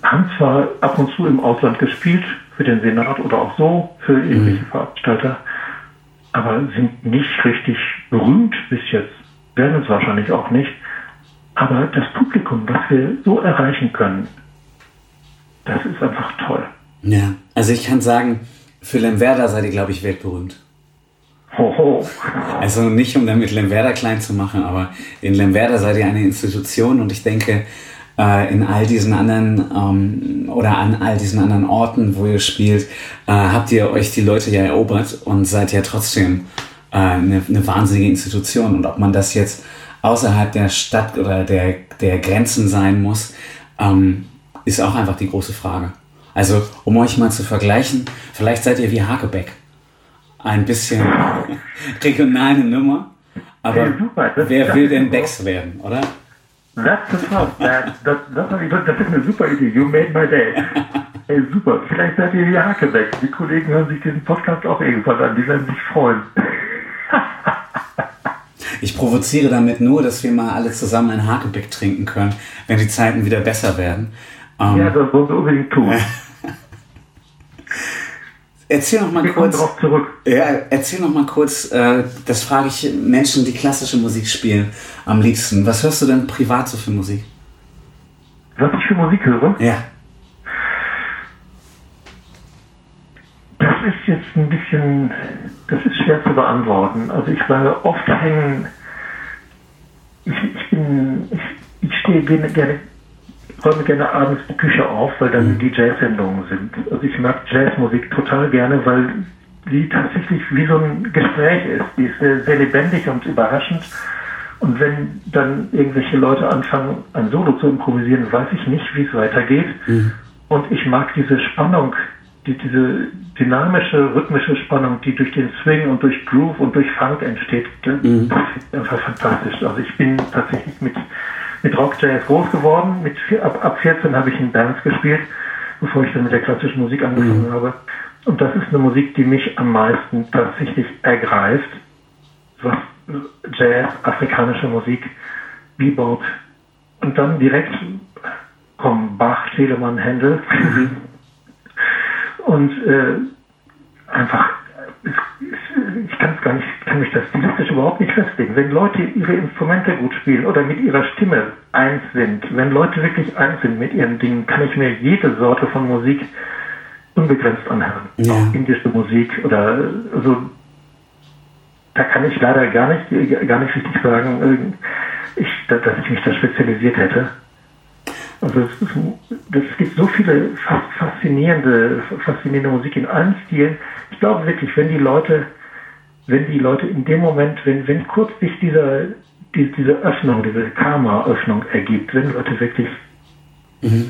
haben zwar ab und zu im Ausland gespielt, für den Senat oder auch so, für irgendwelche Veranstalter, aber sind nicht richtig berühmt bis jetzt, werden es wahrscheinlich auch nicht. Aber das Publikum, was wir so erreichen können, das ist einfach toll. Ja. Also ich kann sagen, für Lemwerder seid ihr, glaube ich, weltberühmt. Hoho. Also nicht, um damit Lemwerder klein zu machen, aber in Lemwerder seid ihr eine Institution und ich denke, äh, in all diesen anderen ähm, oder an all diesen anderen Orten, wo ihr spielt, äh, habt ihr euch die Leute ja erobert und seid ja trotzdem äh, eine, eine wahnsinnige Institution. Und ob man das jetzt außerhalb der Stadt oder der, der Grenzen sein muss, ähm, ist auch einfach die große Frage. Also, um euch mal zu vergleichen, vielleicht seid ihr wie Hakebeck. Ein bisschen regional eine Nummer. Aber Ja, super. Das- wer das will denn. Becks werden, oder? That's the top. That, das, das, das ist eine super Idee. You made my day. Ey, super. Vielleicht seid ihr wie Hakebeck. Die Kollegen hören sich diesen Podcast auch irgendwann an. Die werden sich freuen. Ich provoziere damit nur, dass wir mal alle zusammen ein Hakebeck trinken können, wenn die Zeiten wieder besser werden. Ähm, Ja, das wollen wir unbedingt tun. erzähl noch mal Wir kommen kurz. darauf zurück. Ja, erzähl noch mal kurz, äh, das frage ich Menschen, die klassische Musik spielen, am liebsten. Was hörst du denn privat so für Musik? Was ich für Musik höre, Ja. das ist jetzt ein bisschen, das ist schwer zu beantworten. Also ich bleibe oft hängen. Ich, ich bin, ich, ich stehe gerne, gerne, räume gerne abends die Küche auf, weil dann die Jazz-Sendungen sind. Also ich mag Jazzmusik total gerne, weil die tatsächlich wie so ein Gespräch ist. Die ist sehr, sehr lebendig und überraschend. Und wenn dann irgendwelche Leute anfangen, ein Solo zu improvisieren, weiß ich nicht, wie es weitergeht. Und ich mag diese Spannung, die, diese dynamische, rhythmische Spannung, die durch den Swing und durch Groove und durch Funk entsteht. Das ist einfach fantastisch. Also ich bin tatsächlich mit, mit Rock Jazz groß geworden. Mit, ab, ab 14 habe ich in Bands gespielt. bevor ich dann mit der klassischen Musik angefangen mhm. habe. Und das ist eine Musik, die mich am meisten tatsächlich ergreift, was Jazz, afrikanische Musik, Bebop und dann direkt kommen Bach, Telemann, Händel mhm. und äh, einfach ich kann es gar nicht, kann mich das stilistisch überhaupt nicht festlegen. Wenn Leute ihre Instrumente gut spielen oder mit ihrer Stimme eins sind, wenn Leute wirklich eins sind mit ihren Dingen, kann ich mir jede Sorte von Musik unbegrenzt anhören. Ja. Auch indische Musik oder so. Da kann ich leider gar nicht, gar nicht richtig sagen, äh, ich, dass ich mich da spezialisiert hätte. Also es, gibt so viele faszinierende, faszinierende Musik in allen Stilen. Ich glaube wirklich, wenn die Leute, wenn die Leute in dem Moment, wenn, wenn kurz sich dieser, die, diese Öffnung, diese Karma-Öffnung ergibt, wenn Leute wirklich. Mhm.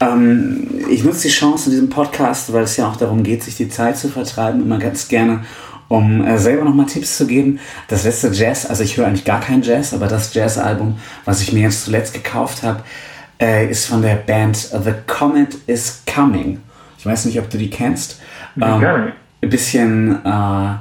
Ähm, ich nutze die Chance in diesem Podcast, weil es ja auch darum geht, sich die Zeit zu vertreiben, immer ganz gerne um äh, selber nochmal Tipps zu geben. Das letzte Jazz, also ich höre eigentlich gar kein Jazz, aber das Jazz-Album, was ich mir jetzt zuletzt gekauft habe, äh, ist von der Band The Comet is Coming. Ich weiß nicht, ob du die kennst. Ähm, ein bisschen äh,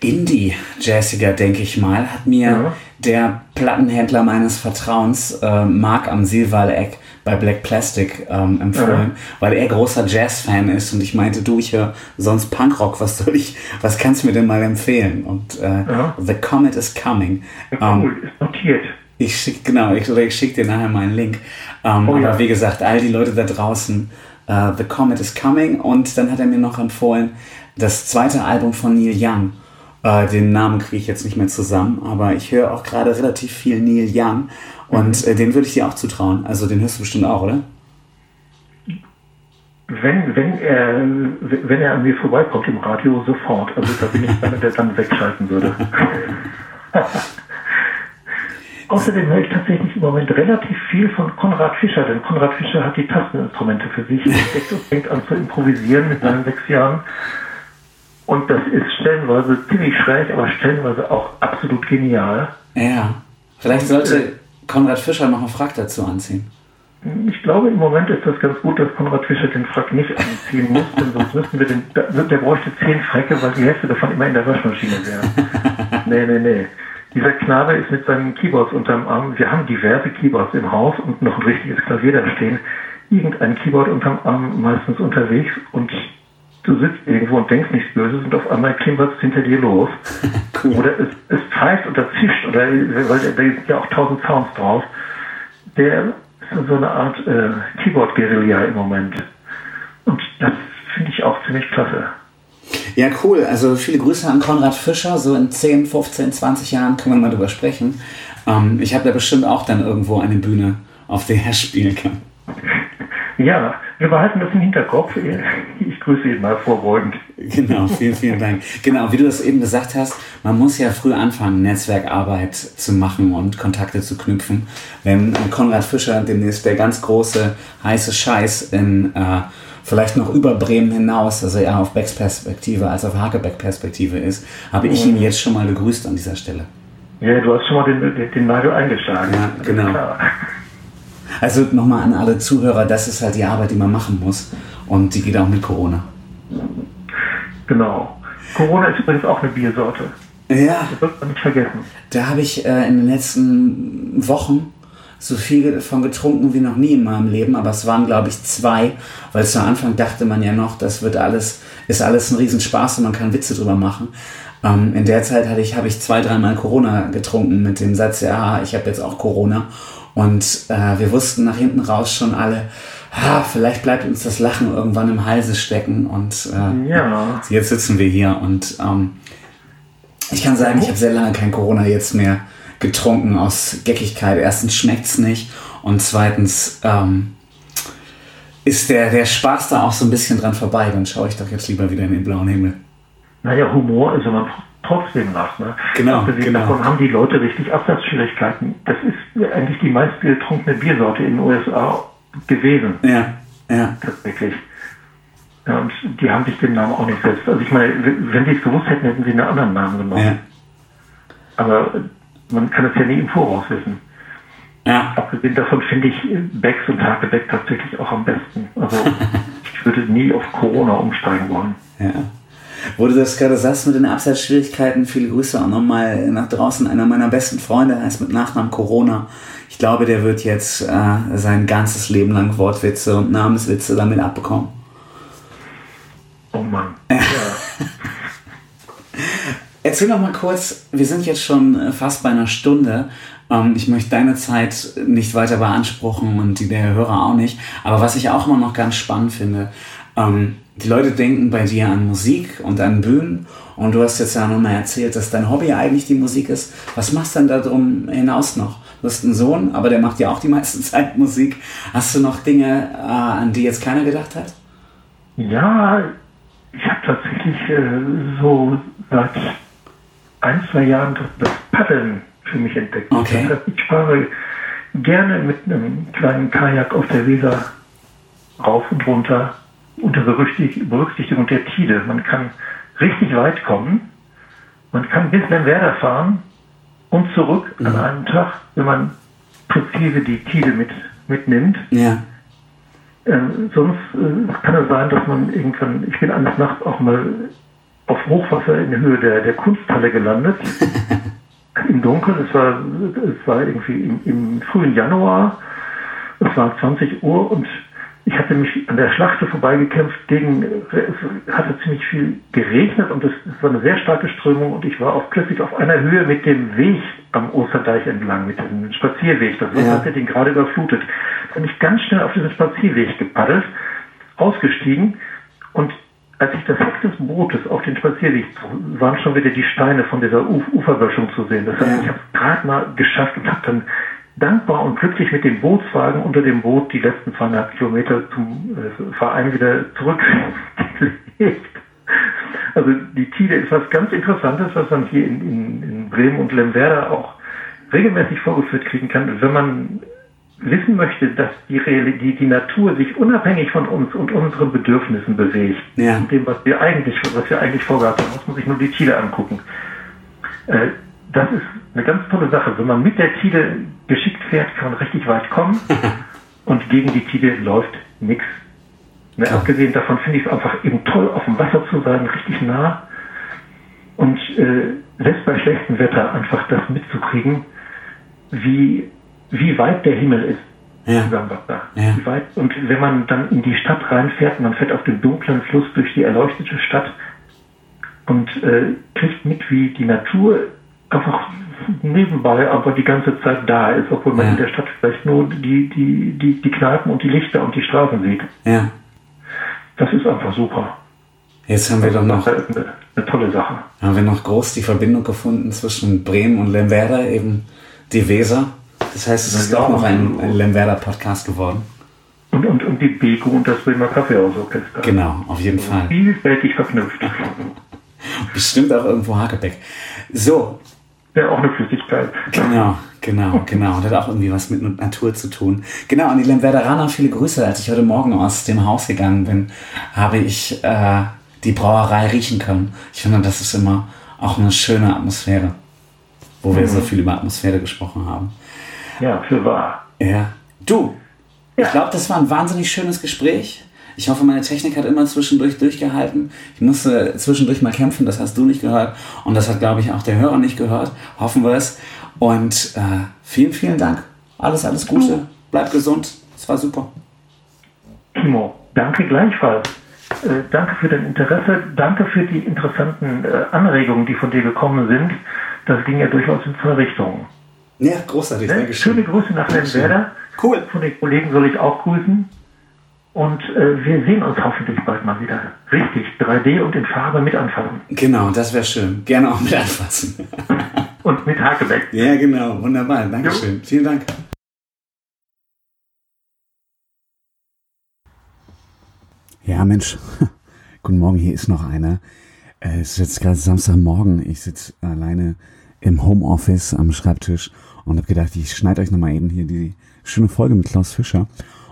Indie-Jazziger, denke ich mal, hat mir ja. der Plattenhändler meines Vertrauens, äh, Mark am Silwaleck, bei Black Plastic ähm, empfohlen, ja. weil er großer Jazz-Fan ist und ich meinte, du, ich höre sonst Punkrock, was soll ich, was kannst du mir denn mal empfehlen? Und äh, ja. The Comet is Coming. Ja, cool, ähm, ist notiert. Ich schicke, genau, ich, ich schicke dir nachher mal einen Link. Ähm, oh, aber wie gesagt, all die Leute da draußen, uh, The Comet is Coming und dann hat er mir noch empfohlen, das zweite Album von Neil Young. Uh, den Namen kriege ich jetzt nicht mehr zusammen, aber ich höre auch gerade relativ viel Neil Young und äh, den würde ich dir auch zutrauen. Also den hörst du bestimmt auch, oder? Wenn, wenn, er, wenn er an mir vorbeikommt im Radio, sofort. Also da bin ich einer, der dann wegschalten würde. Außerdem höre ich tatsächlich im Moment relativ viel von Konrad Fischer, denn Konrad Fischer hat die Tasteninstrumente für sich entdeckt und fängt an zu improvisieren mit seinen sechs Jahren. Und das ist stellenweise ziemlich schräg, aber stellenweise auch absolut genial. Ja, vielleicht sollte Konrad Fischer noch einen Frack dazu anziehen? Ich glaube, im Moment ist das ganz gut, dass Konrad Fischer den Frack nicht anziehen muss, denn sonst müssten wir den, der bräuchte zehn Fräcke, weil die Hälfte davon immer in der Waschmaschine wäre. nee, nee, nee. Dieser Knabe ist mit seinen Keyboards unterm Arm. Wir haben diverse Keyboards im Haus und noch ein richtiges Klavier da stehen. Irgendein Keyboard unterm Arm meistens unterwegs und du sitzt irgendwo und denkst nichts Böses und auf einmal klimpert es hinter dir los. cool. Oder es, es pfeift oder zischt, oder, weil da sind ja auch tausend Sounds drauf. Der ist so eine Art äh, Keyboard-Guerilla im Moment. Und das finde ich auch ziemlich klasse. Ja, cool. Also viele Grüße an Konrad Fischer. So in 10, 15, 20 Jahren können wir mal drüber sprechen. Ähm, ich habe da bestimmt auch dann irgendwo eine Bühne, auf der er spielen kann. Ja, wir behalten das im Hinterkopf. Ich grüße ihn mal vorbeugend. Genau, vielen, vielen Dank. Genau, wie du das eben gesagt hast, man muss ja früh anfangen, Netzwerkarbeit zu machen und Kontakte zu knüpfen. Wenn Konrad Fischer demnächst der ganz große, heiße Scheiß in äh, vielleicht noch über Bremen hinaus, also eher auf Becks Perspektive als auf Hakebeck Perspektive ist, habe ich ihn jetzt schon mal gegrüßt an dieser Stelle. Ja, du hast schon mal den, den, den Nagel eingeschlagen. Ja, genau. Also nochmal an alle Zuhörer, das ist halt die Arbeit, die man machen muss. Und die geht auch mit Corona. Genau. Corona ist übrigens auch eine Biersorte. Ja. Das wird man nicht vergessen. Da habe ich äh, in den letzten Wochen so viel davon getrunken wie noch nie in meinem Leben, aber es waren, glaube ich, zwei, weil zu Anfang dachte man ja noch, das wird alles, ist alles ein Riesenspaß und man kann Witze drüber machen. Ähm, in der Zeit hatte ich, habe ich zwei, dreimal Corona getrunken mit dem Satz, ja, ich habe jetzt auch Corona. Und äh, wir wussten nach hinten raus schon alle, ah, vielleicht bleibt uns das Lachen irgendwann im Halse stecken. Und äh, ja. jetzt sitzen wir hier. Und ähm, ich kann sagen, ich habe sehr lange kein Corona jetzt mehr getrunken aus Geckigkeit. Erstens schmeckt es nicht und zweitens ähm, ist der, der Spaß da auch so ein bisschen dran vorbei. Dann schaue ich doch jetzt lieber wieder in den blauen Himmel. Naja, Humor ist immer trotzdem nach. Ne? Genau, genau. Davon haben die Leute richtig Absatzschwierigkeiten. Das ist eigentlich die meistgetrunkene Biersorte in den USA gewesen. Ja, ja. Tatsächlich. Ja, und die haben sich den Namen auch nicht selbst. Also ich meine, wenn sie es gewusst hätten, hätten sie einen anderen Namen genommen. Ja. Aber man kann es ja nie im Voraus wissen. Ja. Abgesehen davon finde ich Becks und Hagebeck tatsächlich auch am besten. Also ich würde nie auf Corona umsteigen wollen. Ja. Wo du das gerade sagst mit den Absatzschwierigkeiten, viele Grüße auch nochmal nach draußen. Einer meiner besten Freunde heißt mit Nachnamen Corona. Ich glaube, der wird jetzt äh, sein ganzes Leben lang Wortwitze und Namenswitze damit abbekommen. Oh Mann. Ja. Erzähl noch mal kurz, wir sind jetzt schon fast bei einer Stunde. Ähm, ich möchte deine Zeit nicht weiter beanspruchen und die der Hörer auch nicht. Aber was ich auch immer noch ganz spannend finde, ähm, die Leute denken bei dir an Musik und an Bühnen. Und du hast jetzt ja nochmal erzählt, dass dein Hobby eigentlich die Musik ist. Was machst du denn da drum hinaus noch? Du hast einen Sohn, aber der macht ja auch die meiste Zeit Musik. Hast du noch Dinge, äh, an die jetzt keiner gedacht hat? Ja, ich habe tatsächlich äh, so seit ein, zwei Jahren das Paddeln für mich entdeckt. Okay. Das heißt, ich fahre gerne mit einem kleinen Kajak auf der Weser rauf und runter unter Berücksichtigung der Tide. Man kann richtig weit kommen. Man kann bis Lemwerder fahren und zurück mhm. an einem Tag, wenn man präzise die Tide mit, mitnimmt. Ja. Ähm, sonst äh, kann es sein, dass man irgendwann, ich bin eines Nachts auch mal auf Hochwasser in der Höhe der, der Kunsthalle gelandet. Im Dunkeln, es war, es war irgendwie im, im frühen Januar, es war 20 Uhr und ich hatte mich an der Schlachte vorbeigekämpft gegen, es hatte ziemlich viel geregnet und es, es, war eine sehr starke Strömung und ich war auch plötzlich auf einer Höhe mit dem Weg am Osterdeich entlang, mit dem Spazierweg. Das ja. hatte den gerade überflutet. Da bin ich ganz schnell auf diesen Spazierweg gepaddelt, ausgestiegen und als ich das Heck des Bootes auf den Spazierweg waren schon wieder die Steine von dieser Uf Uferböschung zu sehen. Das heißt, ich habe es gerade mal geschafft und habe dann dankbar und glücklich mit dem Bootswagen unter dem Boot die letzten 200 Kilometer zum äh, Verein wieder zurückgelegt. Also die Tide ist was ganz Interessantes, was man hier in, in, in Bremen und Lemwerder auch regelmäßig vorgeführt kriegen kann, wenn man wissen möchte, dass die, die, die Natur sich unabhängig von uns und unseren Bedürfnissen bewegt, ja. dem, was wir eigentlich, was wir eigentlich vorgehabt haben, muss man sich nur die Tide angucken. Äh, das ist eine ganz tolle Sache. Wenn man mit der Tide geschickt fährt, kann man richtig weit kommen und gegen die Tide läuft nichts. Ne, abgesehen davon finde ich es einfach eben toll, auf dem Wasser zu sein, richtig nah und äh, selbst bei schlechtem Wetter einfach das mitzukriegen, wie wie weit der Himmel ist ja. Ja. Wie weit, und wenn man dann in die Stadt reinfährt, man fährt auf dem dunklen Fluss durch die erleuchtete Stadt und äh, kriegt mit, wie die Natur einfach nebenbei aber die ganze Zeit da ist, obwohl man ja. in der Stadt vielleicht nur die, die, die, die Kneipen und die Lichter und die Straßen sieht. Ja. Das ist einfach super. Jetzt haben wir doch noch eine, eine, tolle Sache. Haben wir noch groß die Verbindung gefunden zwischen Bremen und Lemwerder, eben die Weser. Das heißt, es ist doch noch ein, ein Lemwerder-Podcast geworden. Und, und, und die Beko und das Bremer Kaffeehausorchester. Genau, auf jeden Fall. Vielfältig verknüpft. Bestimmt auch irgendwo Hakebeck. So. Ja, auch eine Flüssigkeit. Genau, genau, genau. Und hat auch irgendwie was mit Natur zu tun. Genau, an die Lemwerderaner viele Grüße. Als ich heute Morgen aus dem Haus gegangen bin, habe ich äh, die Brauerei riechen können. Ich finde, das ist immer auch eine schöne Atmosphäre, wo wir mhm. so viel über Atmosphäre gesprochen haben. Ja, für wahr. Ja. Du, ja. ich glaube, das war ein wahnsinnig schönes Gespräch. Ich hoffe, meine Technik hat immer zwischendurch durchgehalten. Ich musste zwischendurch mal kämpfen, das hast du nicht gehört. Und das hat, glaube ich, auch der Hörer nicht gehört. Hoffen wir es. Und äh, vielen, vielen Dank. Alles, alles Gute. Bleib gesund. Es war super. Timo, danke gleichfalls. Äh, danke für dein Interesse. Danke für die interessanten äh, Anregungen, die von dir gekommen sind. Das ging ja durchaus in zwei Richtungen. Ja, großartig. Ne? Schöne Grüße nach Lemwerder. Cool. Von den Kollegen soll ich auch grüßen. Und äh, wir sehen uns hoffentlich bald mal wieder. Richtig, 3D und in Farbe mit anfassen. Genau, das wäre schön. Gerne auch mit anfassen. und mit Hakebeck. Ja, genau. Wunderbar. Dankeschön. Jo. Vielen Dank. Ja, Mensch. Guten Morgen, hier ist noch einer. Äh, es ist jetzt gerade Samstagmorgen. Ich sitze alleine im Homeoffice am Schreibtisch und habe gedacht, ich schneide euch nochmal eben hier die schöne Folge mit Klaus Fischer.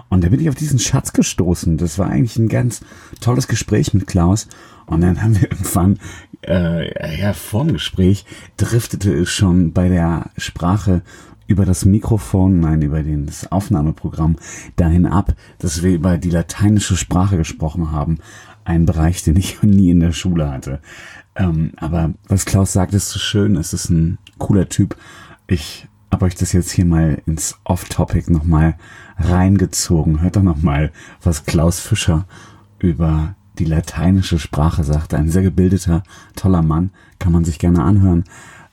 Und da bin ich auf diesen Schatz gestoßen. Das war eigentlich ein ganz tolles Gespräch mit Klaus. Und dann haben wir irgendwann, äh, ja, vorm Gespräch driftete es schon bei der Sprache über das Mikrofon, nein, über das Aufnahmeprogramm dahin ab, dass wir über die lateinische Sprache gesprochen haben. Ein Bereich, den ich nie in der Schule hatte. Ähm, aber was Klaus sagt, ist so schön. Es ist ein cooler Typ. Ich habe euch das jetzt hier mal ins Off-Topic nochmal reingezogen. Hört doch nochmal, was Klaus Fischer über die lateinische Sprache sagt. Ein sehr gebildeter, toller Mann. Kann man sich gerne anhören.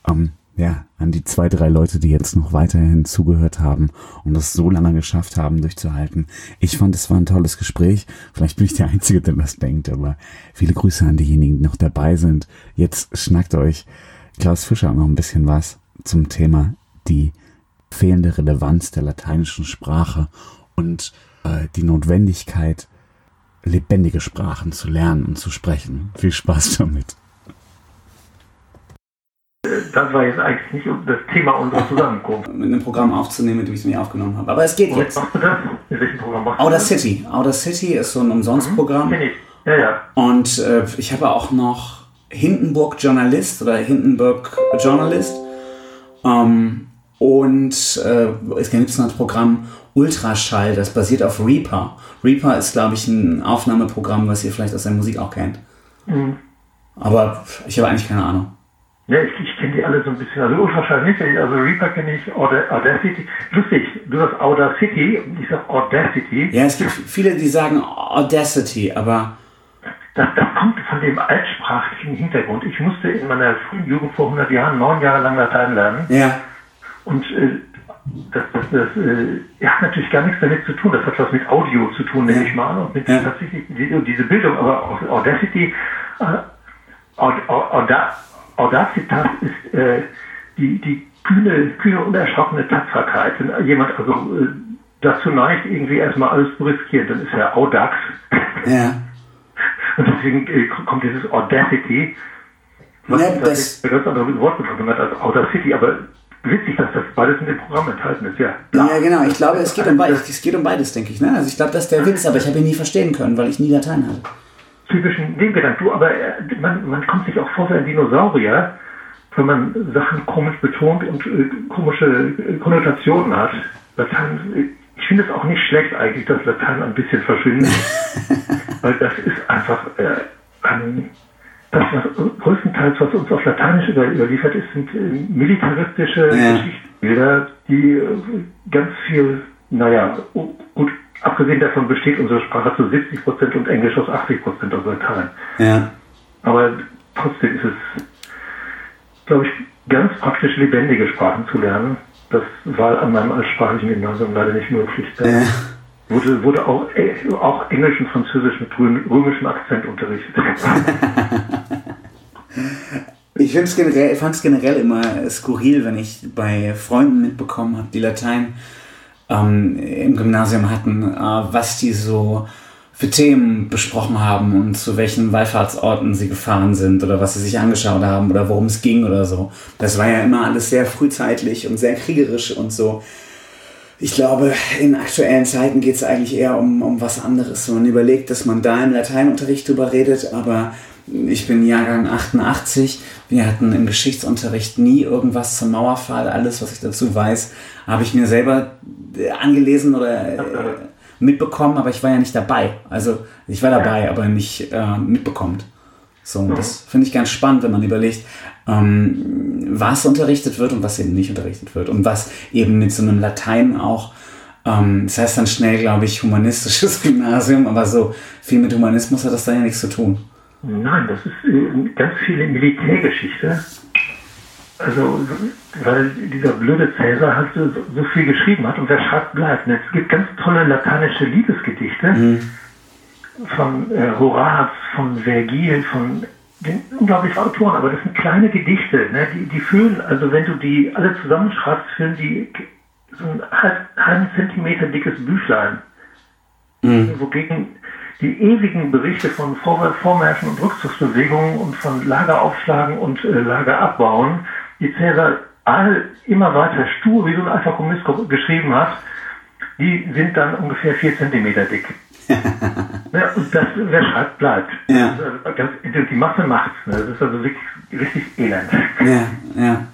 Ähm, ja, an die zwei, drei Leute, die jetzt noch weiterhin zugehört haben und das so lange geschafft haben, durchzuhalten. Ich fand, es war ein tolles Gespräch. Vielleicht bin ich der Einzige, der das denkt, aber viele Grüße an diejenigen, die noch dabei sind. Jetzt schnackt euch Klaus Fischer noch ein bisschen was zum Thema die fehlende Relevanz der lateinischen Sprache und äh, die Notwendigkeit, lebendige Sprachen zu lernen und zu sprechen. Viel Spaß damit das war jetzt eigentlich nicht das Thema unserer Zusammenkunft. Mit einem Programm aufzunehmen, mit dem ich es mir aufgenommen habe. Aber es geht jetzt. Machst du das? In welchem Programm machst du Outer? City. Outer City ist so ein Umsonstprogramm. Mhm, ich. Ja, ja. Und äh, ich habe auch noch Hindenburg Journalist oder Hindenburg Journalist. Ähm, und äh, es gibt noch das Programm Ultraschall, das basiert auf Reaper. Reaper ist, glaube ich, ein Aufnahmeprogramm, was ihr vielleicht aus der Musik auch kennt. Mhm. Aber ich habe eigentlich keine Ahnung. Ja, ich, ich kenne die alle so ein bisschen. Also Ultraschall nicht. Also Reaper kenne ich, Audacity. Lustig, du sagst Audacity und ich sag Audacity. Ja, es gibt viele, die sagen Audacity, aber... Das, das kommt von dem altsprachlichen Hintergrund. Ich musste in meiner frühen Jugend vor 100 Jahren neun Jahre lang Latein lernen. Ja. Und äh, das, das, das äh, hat natürlich gar nichts damit zu tun. Das hat was mit Audio zu tun, nehme ich mal an. Und mit ja. tatsächlich diese Bildung. Aber Audacity, äh, Audacity Audacitas ist äh, die, die kühne, kühne, unerschrockene Tapferkeit. Wenn jemand also äh, dazu neigt, irgendwie erstmal alles zu riskieren, dann ist er Audax. Ja. Und deswegen äh, kommt dieses Audacity, was ja, das ein ganz anderes Wort gefunden hat als Audacity, aber witzig, dass das beides in dem Programm enthalten ist, ja. Ja, genau. Ich glaube, es geht um beides, es geht um beides denke ich. Ne? Also ich glaube, das ist der Witz, aber ich habe ihn nie verstehen können, weil ich nie Latein hatte typischen Nebengedanken. Du, aber äh, man, man kommt sich auch vor wie ein Dinosaurier, wenn man Sachen komisch betont und äh, komische äh, Konnotationen hat. Latein, äh, ich finde es auch nicht schlecht eigentlich, dass Latein ein bisschen verschwindet. weil das ist einfach äh, ein, das, was größtenteils, was uns auf Lateinisch über, überliefert ist, sind äh, militaristische ja. Geschichtsbilder, die ganz viel, naja, gut, Abgesehen davon besteht unsere Sprache zu 70 Prozent und Englisch aus 80 Prozent aus Latein. Ja. Aber trotzdem ist es, glaube ich, ganz praktisch lebendige Sprachen zu lernen. Das war an meinem altsprachlichen Gymnasium leider nicht möglich. Ja. wurde, wurde auch, äh, auch Englisch und Französisch mit römischem Akzent unterrichtet. Ich fand es generell, immer skurril, wenn ich bei Freunden mitbekommen habe, die Latein ähm, im Gymnasium hatten, äh, was die so für Themen besprochen haben und zu welchen Wallfahrtsorten sie gefahren sind oder was sie sich angeschaut haben oder worum es ging oder so. Das war ja immer alles sehr frühzeitlich und sehr kriegerisch und so. Ich glaube, in aktuellen Zeiten geht es eigentlich eher um, um was anderes. Man überlegt, dass man da im Lateinunterricht drüber redet, aber ich bin Jahrgang 88. Wir hatten im Geschichtsunterricht nie irgendwas zum Mauerfall. Alles, was ich dazu weiß, habe ich mir selber äh, angelesen oder äh, mitbekommen, aber ich war ja nicht dabei. Also ich war dabei, aber nicht äh, mitbekommt. So, das finde ich ganz spannend, wenn man überlegt, ähm, was unterrichtet wird und was eben nicht unterrichtet wird. Und was eben mit so einem Latein auch, ähm, das heißt dann schnell, glaube ich, humanistisches Gymnasium, aber so viel mit Humanismus hat das da ja nichts zu tun. Nein, das ist äh, ganz viel Militärgeschichte. Also, weil dieser blöde Cäsar halt so, so, viel geschrieben hat und wer schreibt, bleibt. es gibt ganz tolle lateinische Liebesgedichte mhm. von äh, Horaz, von Vergil, von den unglaublichen Autoren, aber das sind kleine Gedichte, ne? die, die füllen, also wenn du die alle zusammenschreibst, füllen die so ein halben Zentimeter dickes Büchlein. Mhm. Wogegen die ewigen Berichte von Vormärschen und Rückzugsbewegungen und von Lageraufschlagen und äh, Lagerabbauen, die Cäsar all immer weiter stur wie so ein alter Kommunist geschrieben hat, die sind dann ungefähr vier Zentimeter dick. ja, und das, wer schreibt, bleibt. Ja. Also ganz, die Masse macht's. Ne? Das ist also wirklich richtig elend. Ja, ja.